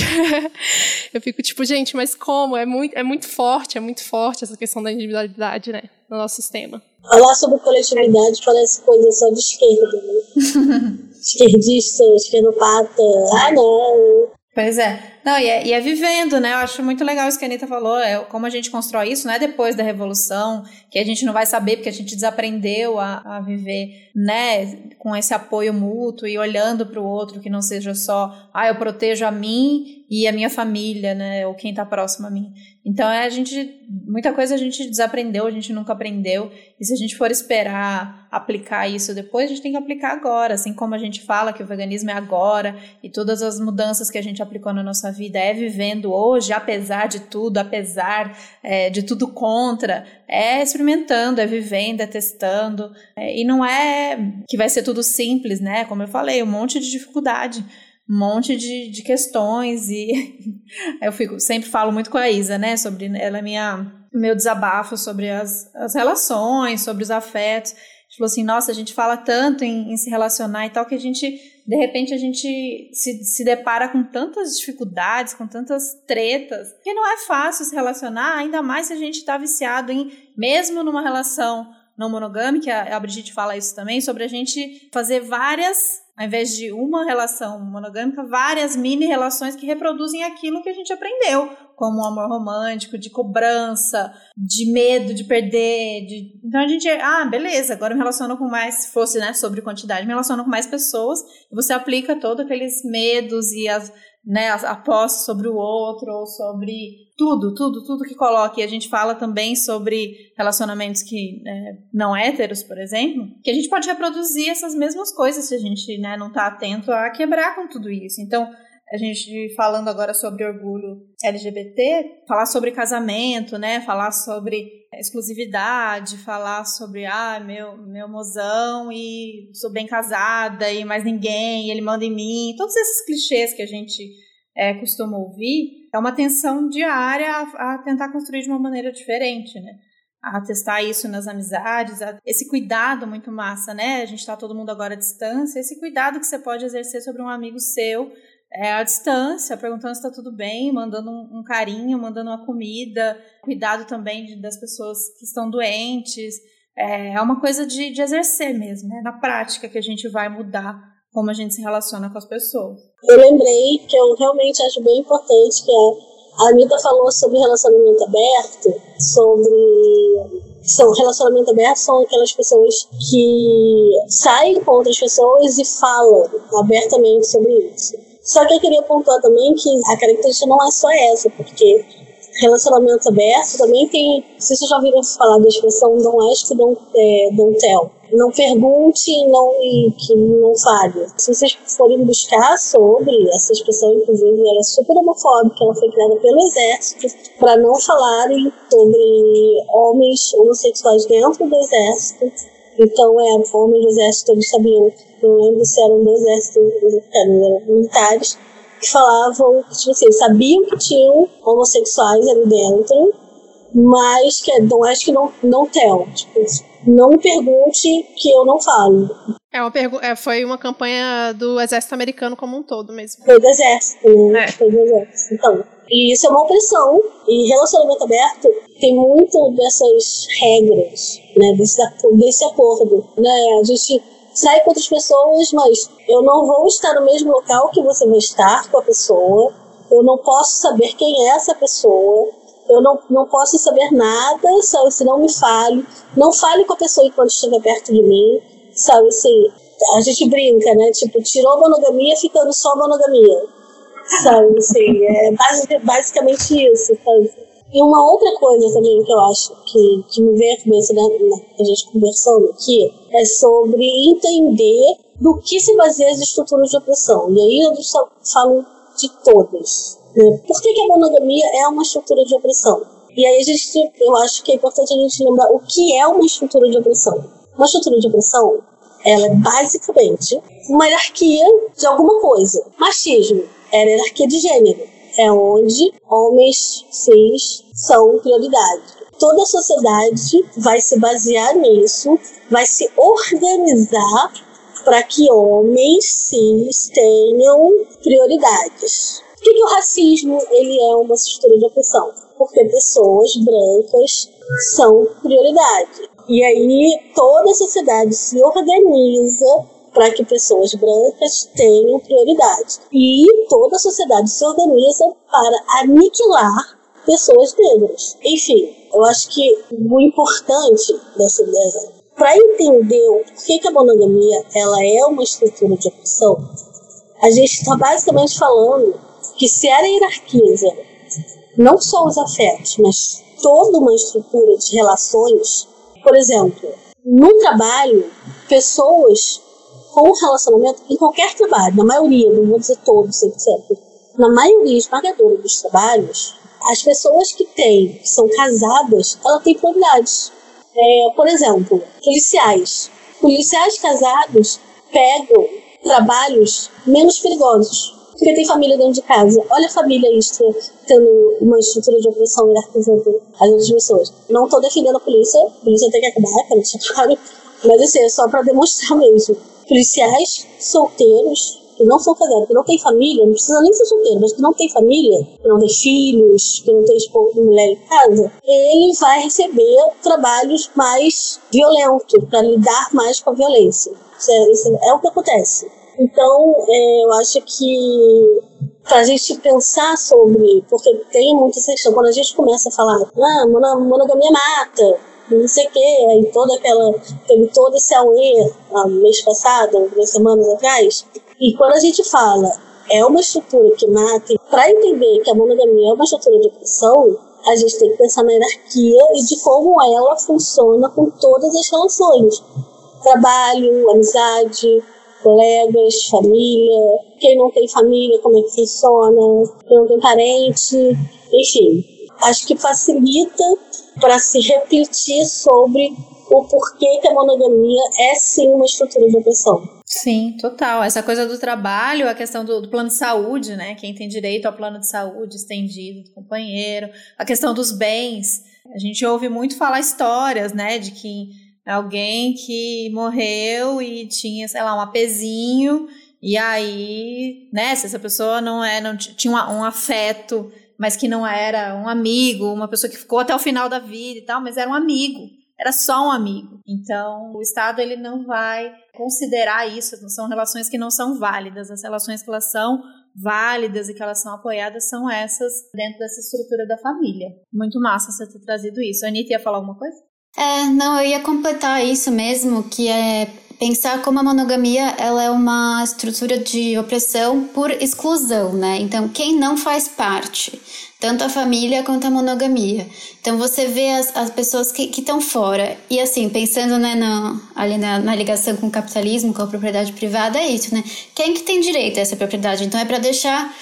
eu fico tipo, gente, mas como? É muito, é muito forte, é muito forte essa questão da individualidade, né? No nosso sistema. Falar sobre coletividade parece coisa só de esquerda, né? Esquerdista, esquerdopata. Ah, não. Pois é. Não, e é, e é, vivendo, né? Eu acho muito legal isso que a Anitta falou, é como a gente constrói isso, não é depois da revolução, que a gente não vai saber, porque a gente desaprendeu a, a viver, né, com esse apoio mútuo e olhando para o outro, que não seja só, ah, eu protejo a mim e a minha família, né, ou quem está próximo a mim. Então, é, a gente, muita coisa a gente desaprendeu, a gente nunca aprendeu, e se a gente for esperar aplicar isso depois, a gente tem que aplicar agora, assim como a gente fala que o veganismo é agora, e todas as mudanças que a gente aplicou na nossa vida é vivendo hoje, apesar de tudo, apesar é, de tudo contra, é experimentando, é vivendo, é testando, é, e não é que vai ser tudo simples, né, como eu falei, um monte de dificuldade, um monte de, de questões e eu fico sempre falo muito com a Isa, né, sobre ela é minha meu desabafo sobre as, as relações, sobre os afetos. A gente falou assim, nossa, a gente fala tanto em, em se relacionar e tal que a gente, de repente, a gente se, se depara com tantas dificuldades, com tantas tretas, que não é fácil se relacionar, ainda mais se a gente está viciado em, mesmo numa relação não monogâmica, a Brigitte fala isso também, sobre a gente fazer várias ao invés de uma relação monogâmica, várias mini relações que reproduzem aquilo que a gente aprendeu como um amor romântico, de cobrança, de medo de perder. De... Então a gente, ah, beleza, agora me relaciono com mais, se fosse né, sobre quantidade, me relaciono com mais pessoas, e você aplica todos aqueles medos e as, né, a posse sobre o outro, ou sobre tudo, tudo, tudo que coloque. A gente fala também sobre relacionamentos que é, não héteros, por exemplo, que a gente pode reproduzir essas mesmas coisas se a gente né, não está atento a quebrar com tudo isso. Então, a gente falando agora sobre orgulho LGBT, falar sobre casamento, né? Falar sobre exclusividade, falar sobre ah, meu meu mozão e sou bem casada e mais ninguém, ele manda em mim, todos esses clichês que a gente é, costuma ouvir, é uma tensão diária a, a tentar construir de uma maneira diferente, né? a testar isso nas amizades, esse cuidado muito massa, né? A gente tá todo mundo agora à distância, esse cuidado que você pode exercer sobre um amigo seu é, à distância, perguntando se está tudo bem, mandando um, um, carinho, mandando uma comida, cuidado também de, das pessoas que estão doentes. É, é uma coisa de, de exercer mesmo, né? na prática que a gente vai mudar como a gente se relaciona com as pessoas. Eu lembrei que eu realmente acho bem importante que a, Anitta falou sobre relacionamento aberto, sobre são relacionamento aberto são aquelas pessoas que saem com outras pessoas e falam abertamente sobre isso. Só que eu queria pontuar também que a característica não é só essa, porque relacionamento aberto também tem. Se vocês já ouviram falar da expressão don't ask, don't, é, don't tell. Não pergunte não, e que não fale. Se vocês forem buscar sobre essa expressão, inclusive, ela é super homofóbica, ela foi criada pelo exército para não falarem sobre homens homossexuais dentro do exército. Então, é, homens do exército, eles sabiam não lembro se eram do exército, eram militares, que falavam, tipo assim, sabiam que tinham homossexuais ali dentro, mas que não acho que não, não tem. Tipo, não me pergunte que eu não falo. É uma pergu é, foi uma campanha do exército americano como um todo mesmo. Foi do exército, né? É. Foi do exército. Então, e isso é uma opressão. E relacionamento aberto tem muito dessas regras, né? Desse, desse acordo, né? A gente sai com outras pessoas, mas eu não vou estar no mesmo local que você vai estar com a pessoa. Eu não posso saber quem é essa pessoa. Eu não, não posso saber nada, sabe? Se não me fale. Não fale com a pessoa enquanto estiver perto de mim, sabe? Assim, a gente brinca, né? Tipo, tirou monogamia ficando só monogamia. Sabe? Assim, é basicamente isso, sabe? E uma outra coisa também que eu acho que, que me veio à cabeça, né, a gente conversando aqui, é sobre entender do que se baseia as estruturas de opressão. E aí eu só falo de todas. Por que, que a monogamia é uma estrutura de opressão? E aí a gente, eu acho que é importante a gente lembrar o que é uma estrutura de opressão. Uma estrutura de opressão, ela é basicamente uma hierarquia de alguma coisa. Machismo é a hierarquia de gênero é onde homens cis são prioridade. Toda a sociedade vai se basear nisso, vai se organizar para que homens cis tenham prioridades. Por que, que, o racismo ele é uma estrutura de opressão? Porque pessoas brancas são prioridade. E aí toda a sociedade se organiza para que pessoas brancas tenham prioridade. E toda a sociedade se organiza para aniquilar pessoas negras. Enfim, eu acho que o importante dessa ideia, para entender o porquê que a monogamia ela é uma estrutura de opressão, a gente está basicamente falando que se ela hierarquiza não só os afetos, mas toda uma estrutura de relações, por exemplo, no trabalho, pessoas com relacionamento em qualquer trabalho, na maioria, não vou dizer todos, etc. Na maioria esmagadora dos trabalhos, as pessoas que têm, que são casadas, ela tem prioridades. É, por exemplo, policiais. Policiais casados pegam trabalhos menos perigosos, porque tem família dentro de casa. Olha a família extra tendo uma estrutura de opressão hierarquizando as outras pessoas. Não estou defendendo a polícia, a polícia tem que acabar, quero deixar claro, mas assim, é só para demonstrar mesmo policiais solteiros que não são casados, que não têm família, não precisa nem ser solteiro, mas que não tem família, que não tem filhos, que não tem esposa, mulher em casa, ele vai receber trabalhos mais violentos, para lidar mais com a violência. Isso é, isso é o que acontece. Então, é, eu acho que para a gente pensar sobre, porque tem muita questão, quando a gente começa a falar, ah, monogamia mata, não sei o quê, aí toda aquela, teve todo esse auê ah, mês passado, duas semanas atrás, e quando a gente fala, é uma estrutura que mata, para entender que a monogamia é uma estrutura de opressão, a gente tem que pensar na hierarquia e de como ela funciona com todas as relações. Trabalho, amizade, colegas, família, quem não tem família, como é que funciona, quem não tem parente, enfim. Acho que facilita para se refletir sobre o porquê que a monogamia é sim uma estrutura de opressão. Sim, total. Essa coisa do trabalho, a questão do, do, plano de saúde, né? Quem tem direito ao plano de saúde estendido do companheiro, a questão dos bens. A gente ouve muito falar histórias, né? De que alguém que morreu e tinha, sei lá, um apezinho, e aí, né? Se essa pessoa não é, não tinha um, um afeto, mas que não era um amigo, uma pessoa que ficou até o final da vida e tal, mas era um amigo era só um amigo. Então, o Estado ele não vai considerar isso, são relações que não são válidas. As relações que elas são válidas e que elas são apoiadas são essas dentro dessa estrutura da família. Muito massa você ter trazido isso. A Anitta ia falar alguma coisa? É, não, eu ia completar isso mesmo, que é pensar como a monogamia ela é uma estrutura de opressão por exclusão, né? Então, quem não faz parte tanto a família quanto a monogamia. Então você vê as, as pessoas que estão fora. E assim, pensando né, no, ali na, na, ligação com o capitalismo, com a propriedade privada, é isso, né? Quem que tem direito a essa propriedade? Então é para deixar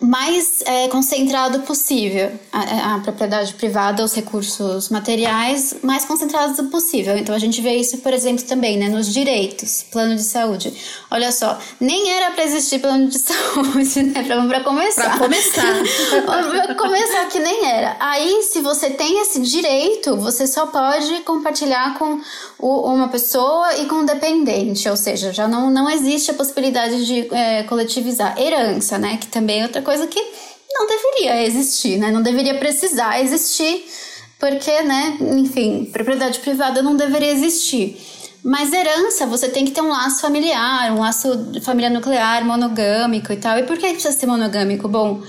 mais é, concentrado possível a, a, propriedade privada, os recursos materiais mais concentrados possível. Então a gente vê isso, por exemplo, também né, nos direitos, plano de saúde. Olha só, nem era para existir plano de saúde, né? Para começar. Para começar. para começar que nem era. Aí, se você tem esse direito, você só pode compartilhar com uma pessoa e com dependente, ou seja, já não, não existe a possibilidade de é, coletivizar. Herança, né? Que também é outra coisa que não deveria existir, né? Não deveria precisar existir, porque, né? Enfim, propriedade privada não deveria existir. Mas herança, você tem que ter um laço familiar, um laço de família nuclear, monogâmico e tal. E por que precisa ser monogâmico? Bom,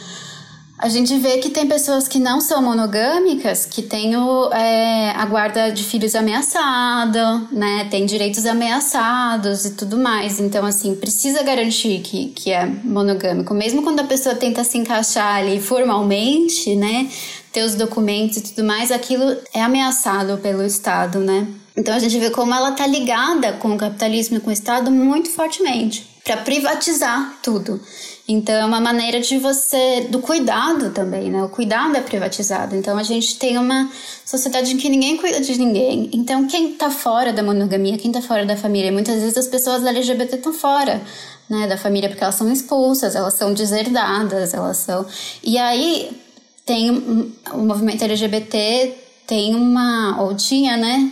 a gente vê que tem pessoas que não são monogâmicas, que têm é, a guarda de filhos ameaçado, né? Tem direitos ameaçados e tudo mais. Então, assim, precisa garantir que, que é monogâmico. Mesmo quando a pessoa tenta se encaixar ali formalmente, né? Ter os documentos e tudo mais, aquilo é ameaçado pelo Estado, né? Então a gente vê como ela tá ligada com o capitalismo e com o Estado muito fortemente para privatizar tudo. Então é uma maneira de você do cuidado também, né? O cuidado é privatizado. Então a gente tem uma sociedade em que ninguém cuida de ninguém. Então quem tá fora da monogamia, quem tá fora da família, muitas vezes as pessoas LGBT estão fora, né, da família porque elas são expulsas, elas são deserdadas, elas são E aí tem o movimento LGBT tem uma ou tinha, né?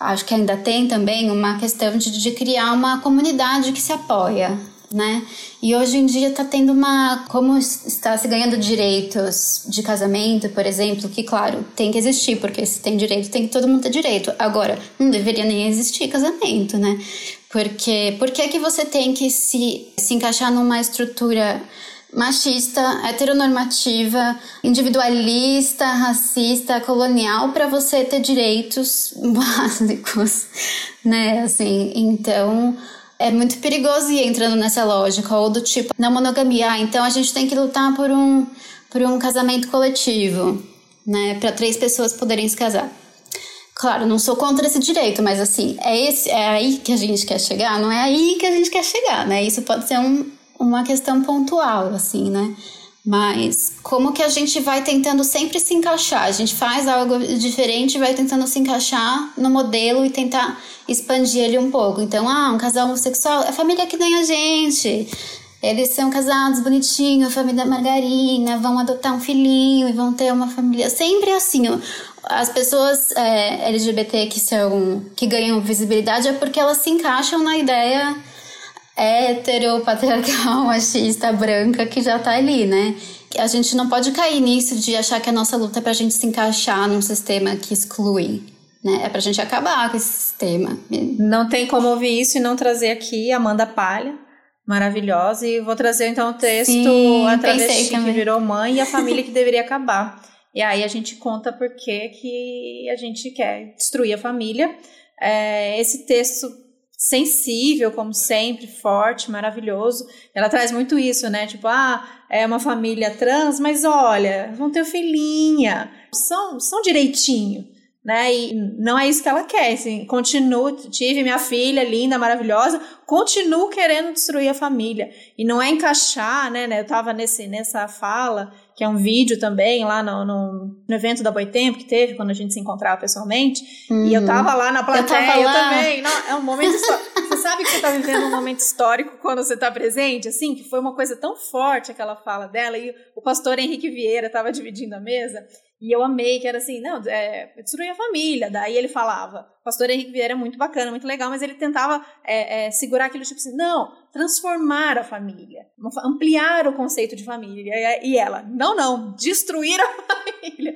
Acho que ainda tem também uma questão de, de criar uma comunidade que se apoia, né? E hoje em dia está tendo uma. Como está se ganhando direitos de casamento, por exemplo, que, claro, tem que existir, porque se tem direito, tem que todo mundo ter direito. Agora, não deveria nem existir casamento, né? Porque por que, que você tem que se, se encaixar numa estrutura machista, heteronormativa, individualista, racista, colonial para você ter direitos básicos, né? Assim, então é muito perigoso ir entrando nessa lógica, ou do tipo, na monogamia, ah, então a gente tem que lutar por um, por um casamento coletivo, né, para três pessoas poderem se casar. Claro, não sou contra esse direito, mas assim, é, esse, é aí que a gente quer chegar? Não é aí que a gente quer chegar, né? Isso pode ser um, uma questão pontual, assim, né? Mas como que a gente vai tentando sempre se encaixar? A gente faz algo diferente, vai tentando se encaixar no modelo e tentar expandir ele um pouco. Então, ah, um casal homossexual é família que nem a gente. Eles são casados bonitinho, família margarina, vão adotar um filhinho e vão ter uma família. Sempre assim. As pessoas é, LGBT que são que ganham visibilidade é porque elas se encaixam na ideia heteropatriarcal, machista, branca que já tá ali, né? A gente não pode cair nisso de achar que a nossa luta é pra gente se encaixar num sistema que exclui. Né? É pra gente acabar com esse sistema. Não tem como ouvir isso e não trazer aqui Amanda Palha, maravilhosa. E vou trazer então o texto Sim, A Travesti que virou mãe e a família que deveria acabar. E aí a gente conta por que, que a gente quer destruir a família. É, esse texto sensível, como sempre, forte, maravilhoso. Ela traz muito isso, né? Tipo, ah, é uma família trans, mas olha, vão ter filhinha, são, são direitinho né? E não é isso que ela quer. Assim, continuo, tive minha filha linda, maravilhosa, continuo querendo destruir a família. E não é encaixar, né? né eu tava nesse, nessa fala, que é um vídeo também lá no, no, no evento da Boitempo que teve, quando a gente se encontrava pessoalmente. Uhum. E eu uhum. tava lá na plateia, eu, eu também. Não, é um momento Você sabe que você tá vivendo um momento histórico quando você tá presente, assim, que foi uma coisa tão forte aquela fala dela. E o pastor Henrique Vieira tava dividindo a mesa. E eu amei, que era assim, não, é, destruir a família. Daí ele falava, o pastor Henrique Vieira é muito bacana, muito legal, mas ele tentava é, é, segurar aquilo tipo assim, não, transformar a família, ampliar o conceito de família. E ela, não, não, destruir a família.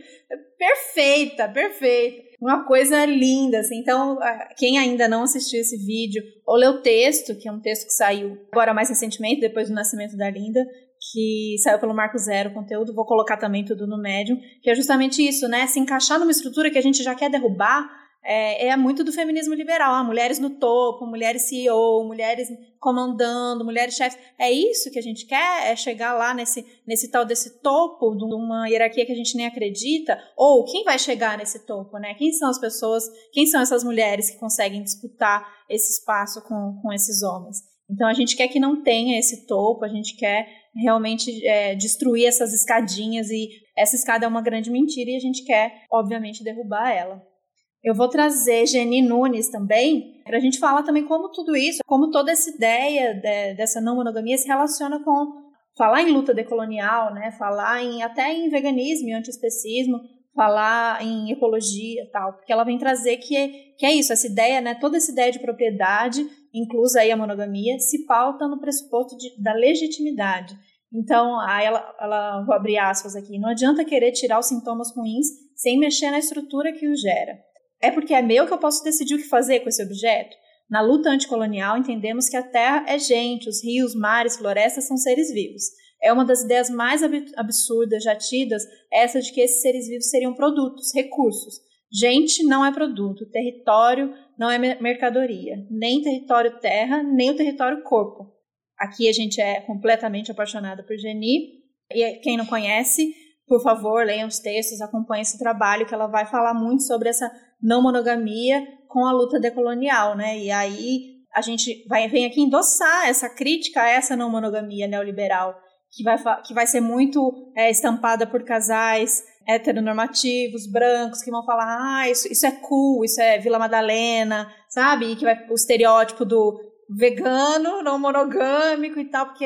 Perfeita, perfeita. Uma coisa linda, assim. Então, quem ainda não assistiu esse vídeo, ou leu o texto, que é um texto que saiu agora mais recentemente, depois do nascimento da Linda, que saiu pelo Marco Zero conteúdo, vou colocar também tudo no Medium, que é justamente isso, né? Se encaixar numa estrutura que a gente já quer derrubar, é, é, muito do feminismo liberal. Ah, mulheres no topo, mulheres CEO, mulheres comandando, mulheres chefes. É isso que a gente quer? É chegar lá nesse, nesse tal desse topo de uma hierarquia que a gente nem acredita? Ou quem vai chegar nesse topo, né? Quem são as pessoas, quem são essas mulheres que conseguem disputar esse espaço com, com esses homens? Então a gente quer que não tenha esse topo, a gente quer realmente é, destruir essas escadinhas e essa escada é uma grande mentira e a gente quer, obviamente, derrubar ela. Eu vou trazer Geni Nunes também, para a gente falar também como tudo isso, como toda essa ideia de, dessa não monogamia se relaciona com falar em luta decolonial, né? falar em, até em veganismo e antiespecismo, falar em ecologia tal, porque ela vem trazer que é, que é isso, essa ideia, né? toda essa ideia de propriedade inclusa aí a monogamia, se pauta no pressuposto de, da legitimidade. Então, aí ela, ela, vou abrir aspas aqui, não adianta querer tirar os sintomas ruins sem mexer na estrutura que os gera. É porque é meu que eu posso decidir o que fazer com esse objeto? Na luta anticolonial, entendemos que a terra é gente, os rios, mares, florestas são seres vivos. É uma das ideias mais absurdas já tidas, essa de que esses seres vivos seriam produtos, recursos. Gente não é produto, território não é mercadoria, nem território terra, nem o território corpo. Aqui a gente é completamente apaixonada por Geni. E quem não conhece, por favor, leiam os textos, acompanhe esse trabalho, que ela vai falar muito sobre essa não monogamia com a luta decolonial, né? E aí a gente vai, vem aqui endossar essa crítica a essa não monogamia neoliberal, que vai, que vai ser muito é, estampada por casais heteronormativos, brancos, que vão falar, ah, isso, isso é cool, isso é Vila Madalena, sabe? E que vai o estereótipo do vegano, não monogâmico e tal, porque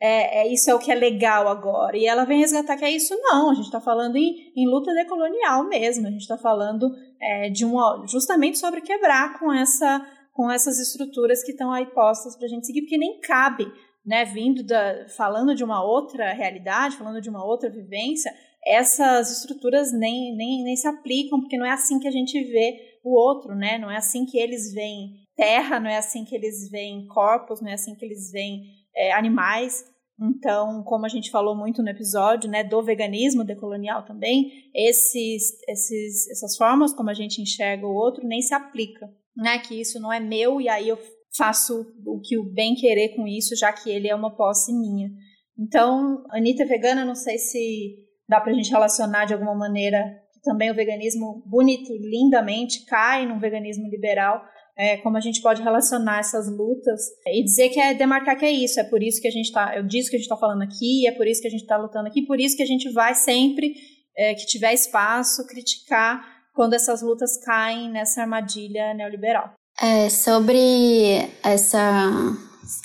é, é, isso é o que é legal agora. E ela vem resgatar que é isso, não. A gente está falando em, em, luta decolonial mesmo. A gente está falando é, de um, justamente sobre quebrar com, essa, com essas estruturas que estão aí postas para a gente seguir, porque nem cabe, né, vindo da, falando de uma outra realidade, falando de uma outra vivência, essas estruturas nem, nem, nem se aplicam, porque não é assim que a gente vê o outro, né? Não é assim que eles veem terra, não é assim que eles veem corpos, não é assim que eles veem é, animais. Então, como a gente falou muito no episódio, né, do veganismo decolonial também, esses, esses, essas formas como a gente enxerga o outro nem se aplica, né? Que isso não é meu e aí eu faço o que o bem querer com isso, já que ele é uma posse minha. Então, Anitta é vegana, não sei se dá para a gente relacionar de alguma maneira que também o veganismo bonito, lindamente, cai num veganismo liberal, é, como a gente pode relacionar essas lutas e dizer que é demarcar que é isso, é por isso que a gente está, eu disse que a gente está falando aqui, é por isso que a gente está lutando aqui, por isso que a gente vai sempre é, que tiver espaço criticar quando essas lutas caem nessa armadilha neoliberal. É, sobre essa.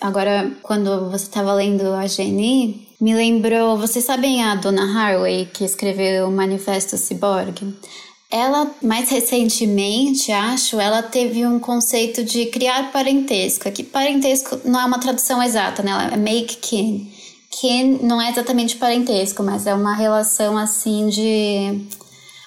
Agora, quando você estava lendo a Jenny, me lembrou, vocês sabem a Donna Haraway, que escreveu o Manifesto Cyborg? Ela, mais recentemente, acho, ela teve um conceito de criar parentesco. Aqui, parentesco não é uma tradução exata, né? É make kin. Kin não é exatamente parentesco, mas é uma relação, assim, de...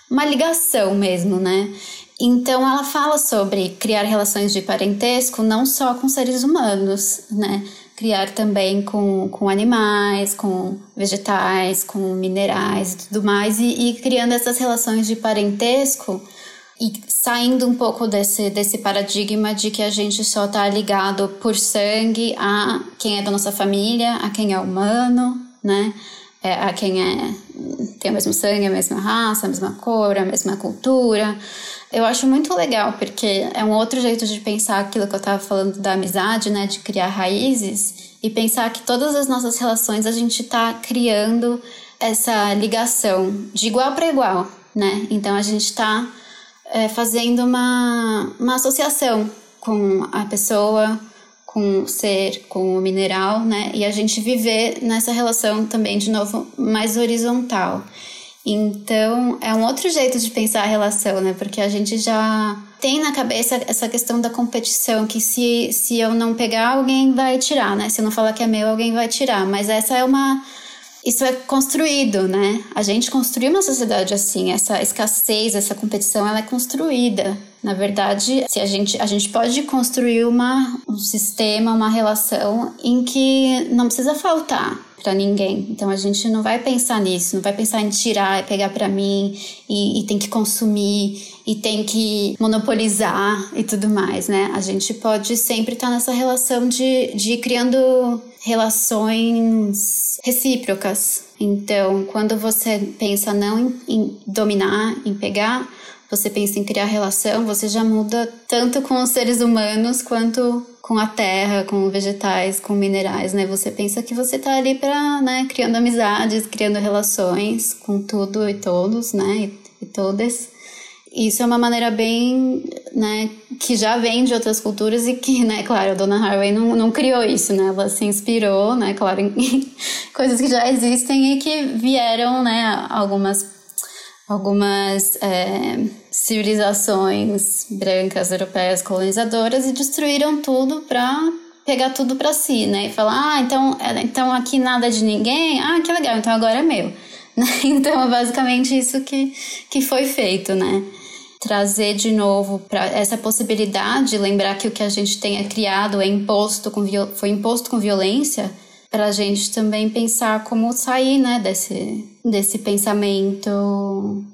Uma ligação mesmo, né? Então ela fala sobre criar relações de parentesco não só com seres humanos, né? Criar também com, com animais, com vegetais, com minerais e tudo mais, e, e criando essas relações de parentesco e saindo um pouco desse, desse paradigma de que a gente só está ligado por sangue a quem é da nossa família, a quem é humano, né? É, a quem é, tem o mesmo sangue, a mesma raça, a mesma cor, a mesma cultura. Eu acho muito legal, porque é um outro jeito de pensar aquilo que eu estava falando da amizade, né? De criar raízes e pensar que todas as nossas relações a gente está criando essa ligação de igual para igual, né? Então a gente está é, fazendo uma, uma associação com a pessoa, com o ser, com o mineral, né? E a gente viver nessa relação também, de novo, mais horizontal. Então, é um outro jeito de pensar a relação, né? Porque a gente já tem na cabeça essa questão da competição, que se, se eu não pegar, alguém vai tirar, né? Se eu não falar que é meu, alguém vai tirar. Mas essa é uma isso é construído, né? A gente construiu uma sociedade assim, essa escassez, essa competição, ela é construída. Na verdade, se a gente a gente pode construir uma um sistema, uma relação em que não precisa faltar para ninguém. Então a gente não vai pensar nisso, não vai pensar em tirar e pegar para mim e, e tem que consumir e tem que monopolizar e tudo mais, né? A gente pode sempre estar tá nessa relação de, de criando relações recíprocas. Então, quando você pensa não em, em dominar, em pegar, você pensa em criar relação, você já muda tanto com os seres humanos quanto com a terra, com vegetais, com minerais, né? Você pensa que você tá ali para, né, criando amizades, criando relações com tudo e todos, né? E, e todas isso é uma maneira bem, né, que já vem de outras culturas e que, né, claro, a Dona Haraway não, não criou isso, né, ela se inspirou, né, claro, em coisas que já existem e que vieram, né, algumas, algumas é, civilizações brancas, europeias, colonizadoras e destruíram tudo para pegar tudo para si, né, e falar, ah, então, é, então aqui nada de ninguém, ah, que legal, então agora é meu. Então, é basicamente isso que, que foi feito, né? trazer de novo para essa possibilidade, lembrar que o que a gente tenha criado é imposto com foi imposto com violência, para a gente também pensar como sair, né, desse, desse pensamento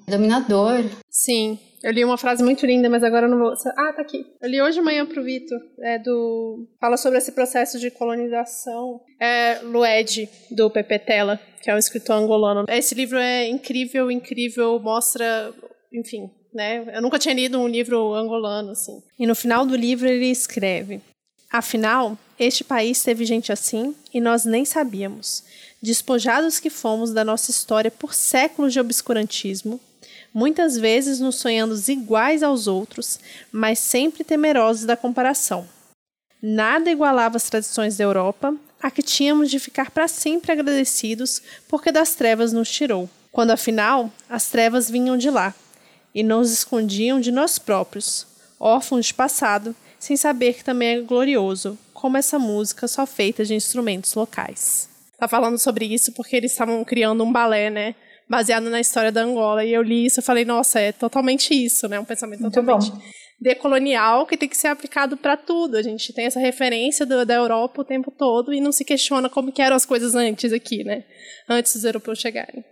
dominador. Sim, eu li uma frase muito linda, mas agora eu não vou. Ah, tá aqui. Eu li hoje de manhã pro Vitor. É do. Fala sobre esse processo de colonização. É Lued, do Pepe Tela, que é um escritor angolano. Esse livro é incrível, incrível, mostra, enfim, né? Eu nunca tinha lido um livro angolano assim. E no final do livro ele escreve: Afinal, este país teve gente assim e nós nem sabíamos. Despojados que fomos da nossa história por séculos de obscurantismo, muitas vezes nos sonhando iguais aos outros, mas sempre temerosos da comparação. Nada igualava as tradições da Europa, a que tínhamos de ficar para sempre agradecidos porque das trevas nos tirou, quando afinal as trevas vinham de lá, e nos escondiam de nós próprios, órfãos de passado, sem saber que também é glorioso, como essa música só feita de instrumentos locais. Tá falando sobre isso porque eles estavam criando um balé, né? Baseado na história da Angola. E eu li isso e falei, nossa, é totalmente isso, né? Um pensamento Muito totalmente bom. decolonial que tem que ser aplicado para tudo. A gente tem essa referência do, da Europa o tempo todo e não se questiona como que eram as coisas antes aqui, né? Antes dos europeus chegarem.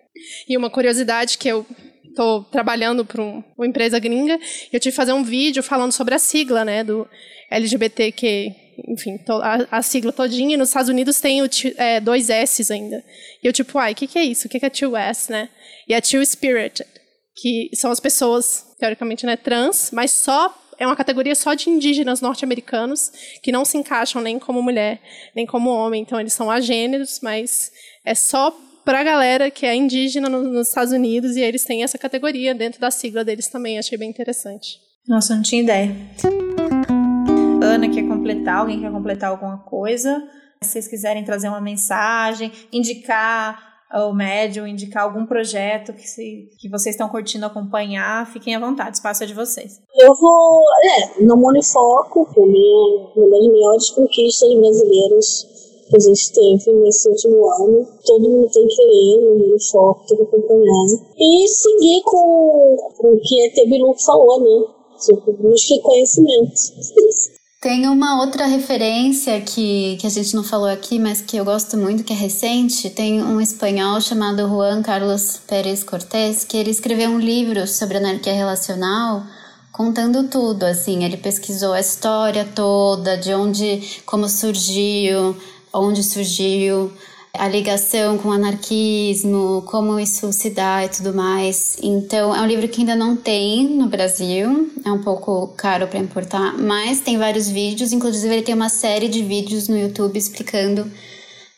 E uma curiosidade que eu estou trabalhando para um, uma empresa gringa, eu tive que fazer um vídeo falando sobre a sigla, né, do LGBTQ, enfim, a, a sigla todinha, e nos Estados Unidos tem o, é, dois S's ainda. E eu tipo, uai, o que, que é isso? O que, que é two S, né? E é two spirited, que são as pessoas, teoricamente, né, trans, mas só é uma categoria só de indígenas norte-americanos que não se encaixam nem como mulher, nem como homem. Então, eles são agêneros, mas é só para a galera que é indígena nos Estados Unidos e eles têm essa categoria dentro da sigla deles também. Achei bem interessante. Nossa, não tinha ideia. Ana quer completar, alguém quer completar alguma coisa? Se vocês quiserem trazer uma mensagem, indicar o médium, indicar algum projeto que, se, que vocês estão curtindo acompanhar, fiquem à vontade, espaço é de vocês. Eu vou, é, no é uma das melhores conquistas brasileiras que a gente teve nesse último ano. Todo mundo tem que ler o foco, tem que acompanhar. E seguir com, com o que a Tebilu falou, né? tipo, busque conhecimento. Tem uma outra referência que, que a gente não falou aqui, mas que eu gosto muito, que é recente. Tem um espanhol chamado Juan Carlos Pérez Cortés, que ele escreveu um livro sobre anarquia relacional, contando tudo, assim. Ele pesquisou a história toda, de onde, como surgiu, onde surgiu, a ligação com o anarquismo, como isso se dá e tudo mais. Então, é um livro que ainda não tem no Brasil, é um pouco caro para importar, mas tem vários vídeos, inclusive ele tem uma série de vídeos no YouTube explicando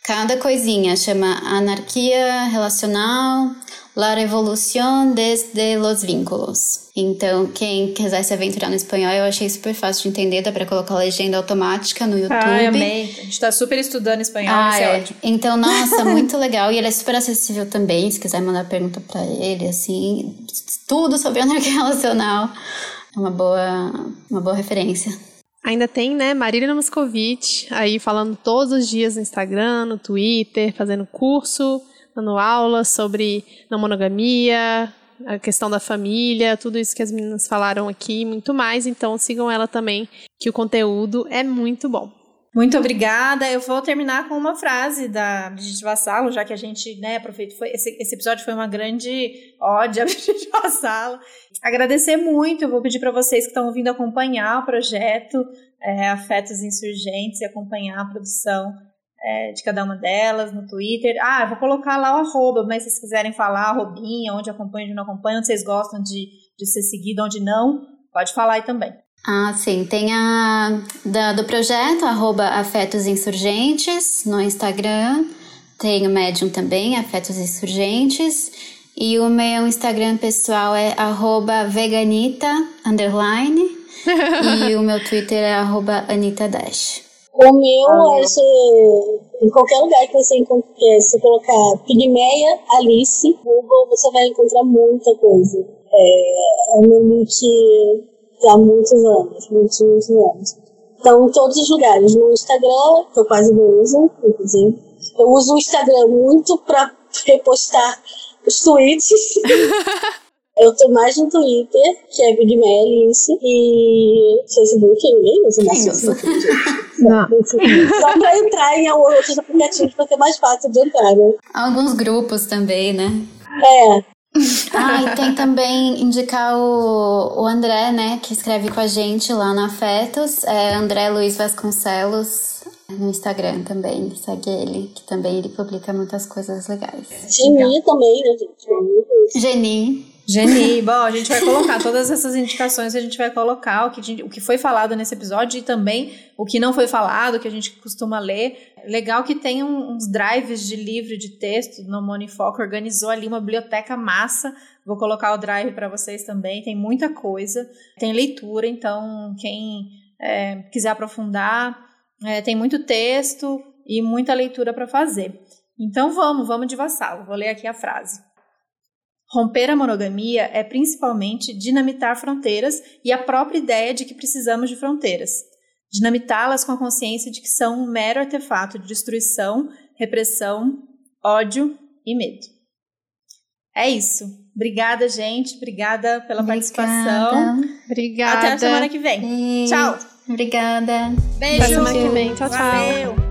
cada coisinha, chama Anarquia Relacional, La Revolución desde los Vínculos. Então, quem quiser se aventurar no espanhol, eu achei super fácil de entender, dá pra colocar legenda automática no YouTube. Ai, amei. A gente tá super estudando espanhol, ah, isso é, é ótimo. Então, nossa, muito legal. E ele é super acessível também, se quiser mandar pergunta para ele, assim, tudo sobre anarquia relacional. É uma boa, uma boa referência. Ainda tem, né, Marília Moscovitch aí falando todos os dias no Instagram, no Twitter, fazendo curso, dando aula sobre não monogamia, a questão da família, tudo isso que as meninas falaram aqui, muito mais. Então sigam ela também, que o conteúdo é muito bom. Muito obrigada. Eu vou terminar com uma frase da Brigitte Vassalo, já que a gente, né, aproveita, foi, esse, esse episódio foi uma grande ódio a Brigitte Vassalo. Agradecer muito, eu vou pedir para vocês que estão vindo acompanhar o projeto é, Afetos Insurgentes e acompanhar a produção é, de cada uma delas no Twitter. Ah, vou colocar lá o arroba, mas se vocês quiserem falar, arrobinha, onde acompanha, onde não acompanha, onde vocês gostam de, de ser seguido, onde não, pode falar aí também. Ah, sim. Tem a da, do projeto, arroba Afetos Insurgentes, no Instagram. Tem o Medium também, Afetos Insurgentes. E o meu Instagram pessoal é arroba veganita, underline. e o meu Twitter é arroba Anita Dash. O meu ah, é se, em qualquer lugar que você encontre, se colocar Pigmeia Alice, Google, você vai encontrar muita coisa. É, é meu nick há muitos anos, muitos, muitos anos. Então, em todos os lugares. No Instagram, que eu quase não uso, inclusive. Eu uso o Instagram muito para repostar os tweets. Eu tô mais no Twitter, que é Big Alice, e Facebook, ninguém usa mais. Não. Só pra entrar em outros aplicativos pra ser mais fácil de entrar, né? Alguns grupos também, né? É. Ah, e tem também indicar o, o André, né, que escreve com a gente lá na Afetos, é André Luiz Vasconcelos no Instagram também, segue ele, que também ele publica muitas coisas legais. Geni também, né, gente? Geni. Geni, bom, a gente vai colocar todas essas indicações, a gente vai colocar o que, o que foi falado nesse episódio e também o que não foi falado, que a gente costuma ler. Legal que tem uns drives de livro de texto no Monifoco, organizou ali uma biblioteca massa. Vou colocar o drive para vocês também, tem muita coisa, tem leitura, então quem é, quiser aprofundar, é, tem muito texto e muita leitura para fazer. Então vamos, vamos de vassalo. Vou ler aqui a frase. Romper a monogamia é principalmente dinamitar fronteiras e a própria ideia de que precisamos de fronteiras. Dinamitá-las com a consciência de que são um mero artefato de destruição, repressão, ódio e medo. É isso. Obrigada, gente. Obrigada pela Obrigada. participação. Obrigada. Até a semana que vem. Tchau. Obrigada. Beijo. Até semana que vem. Tchau, tchau. Valeu.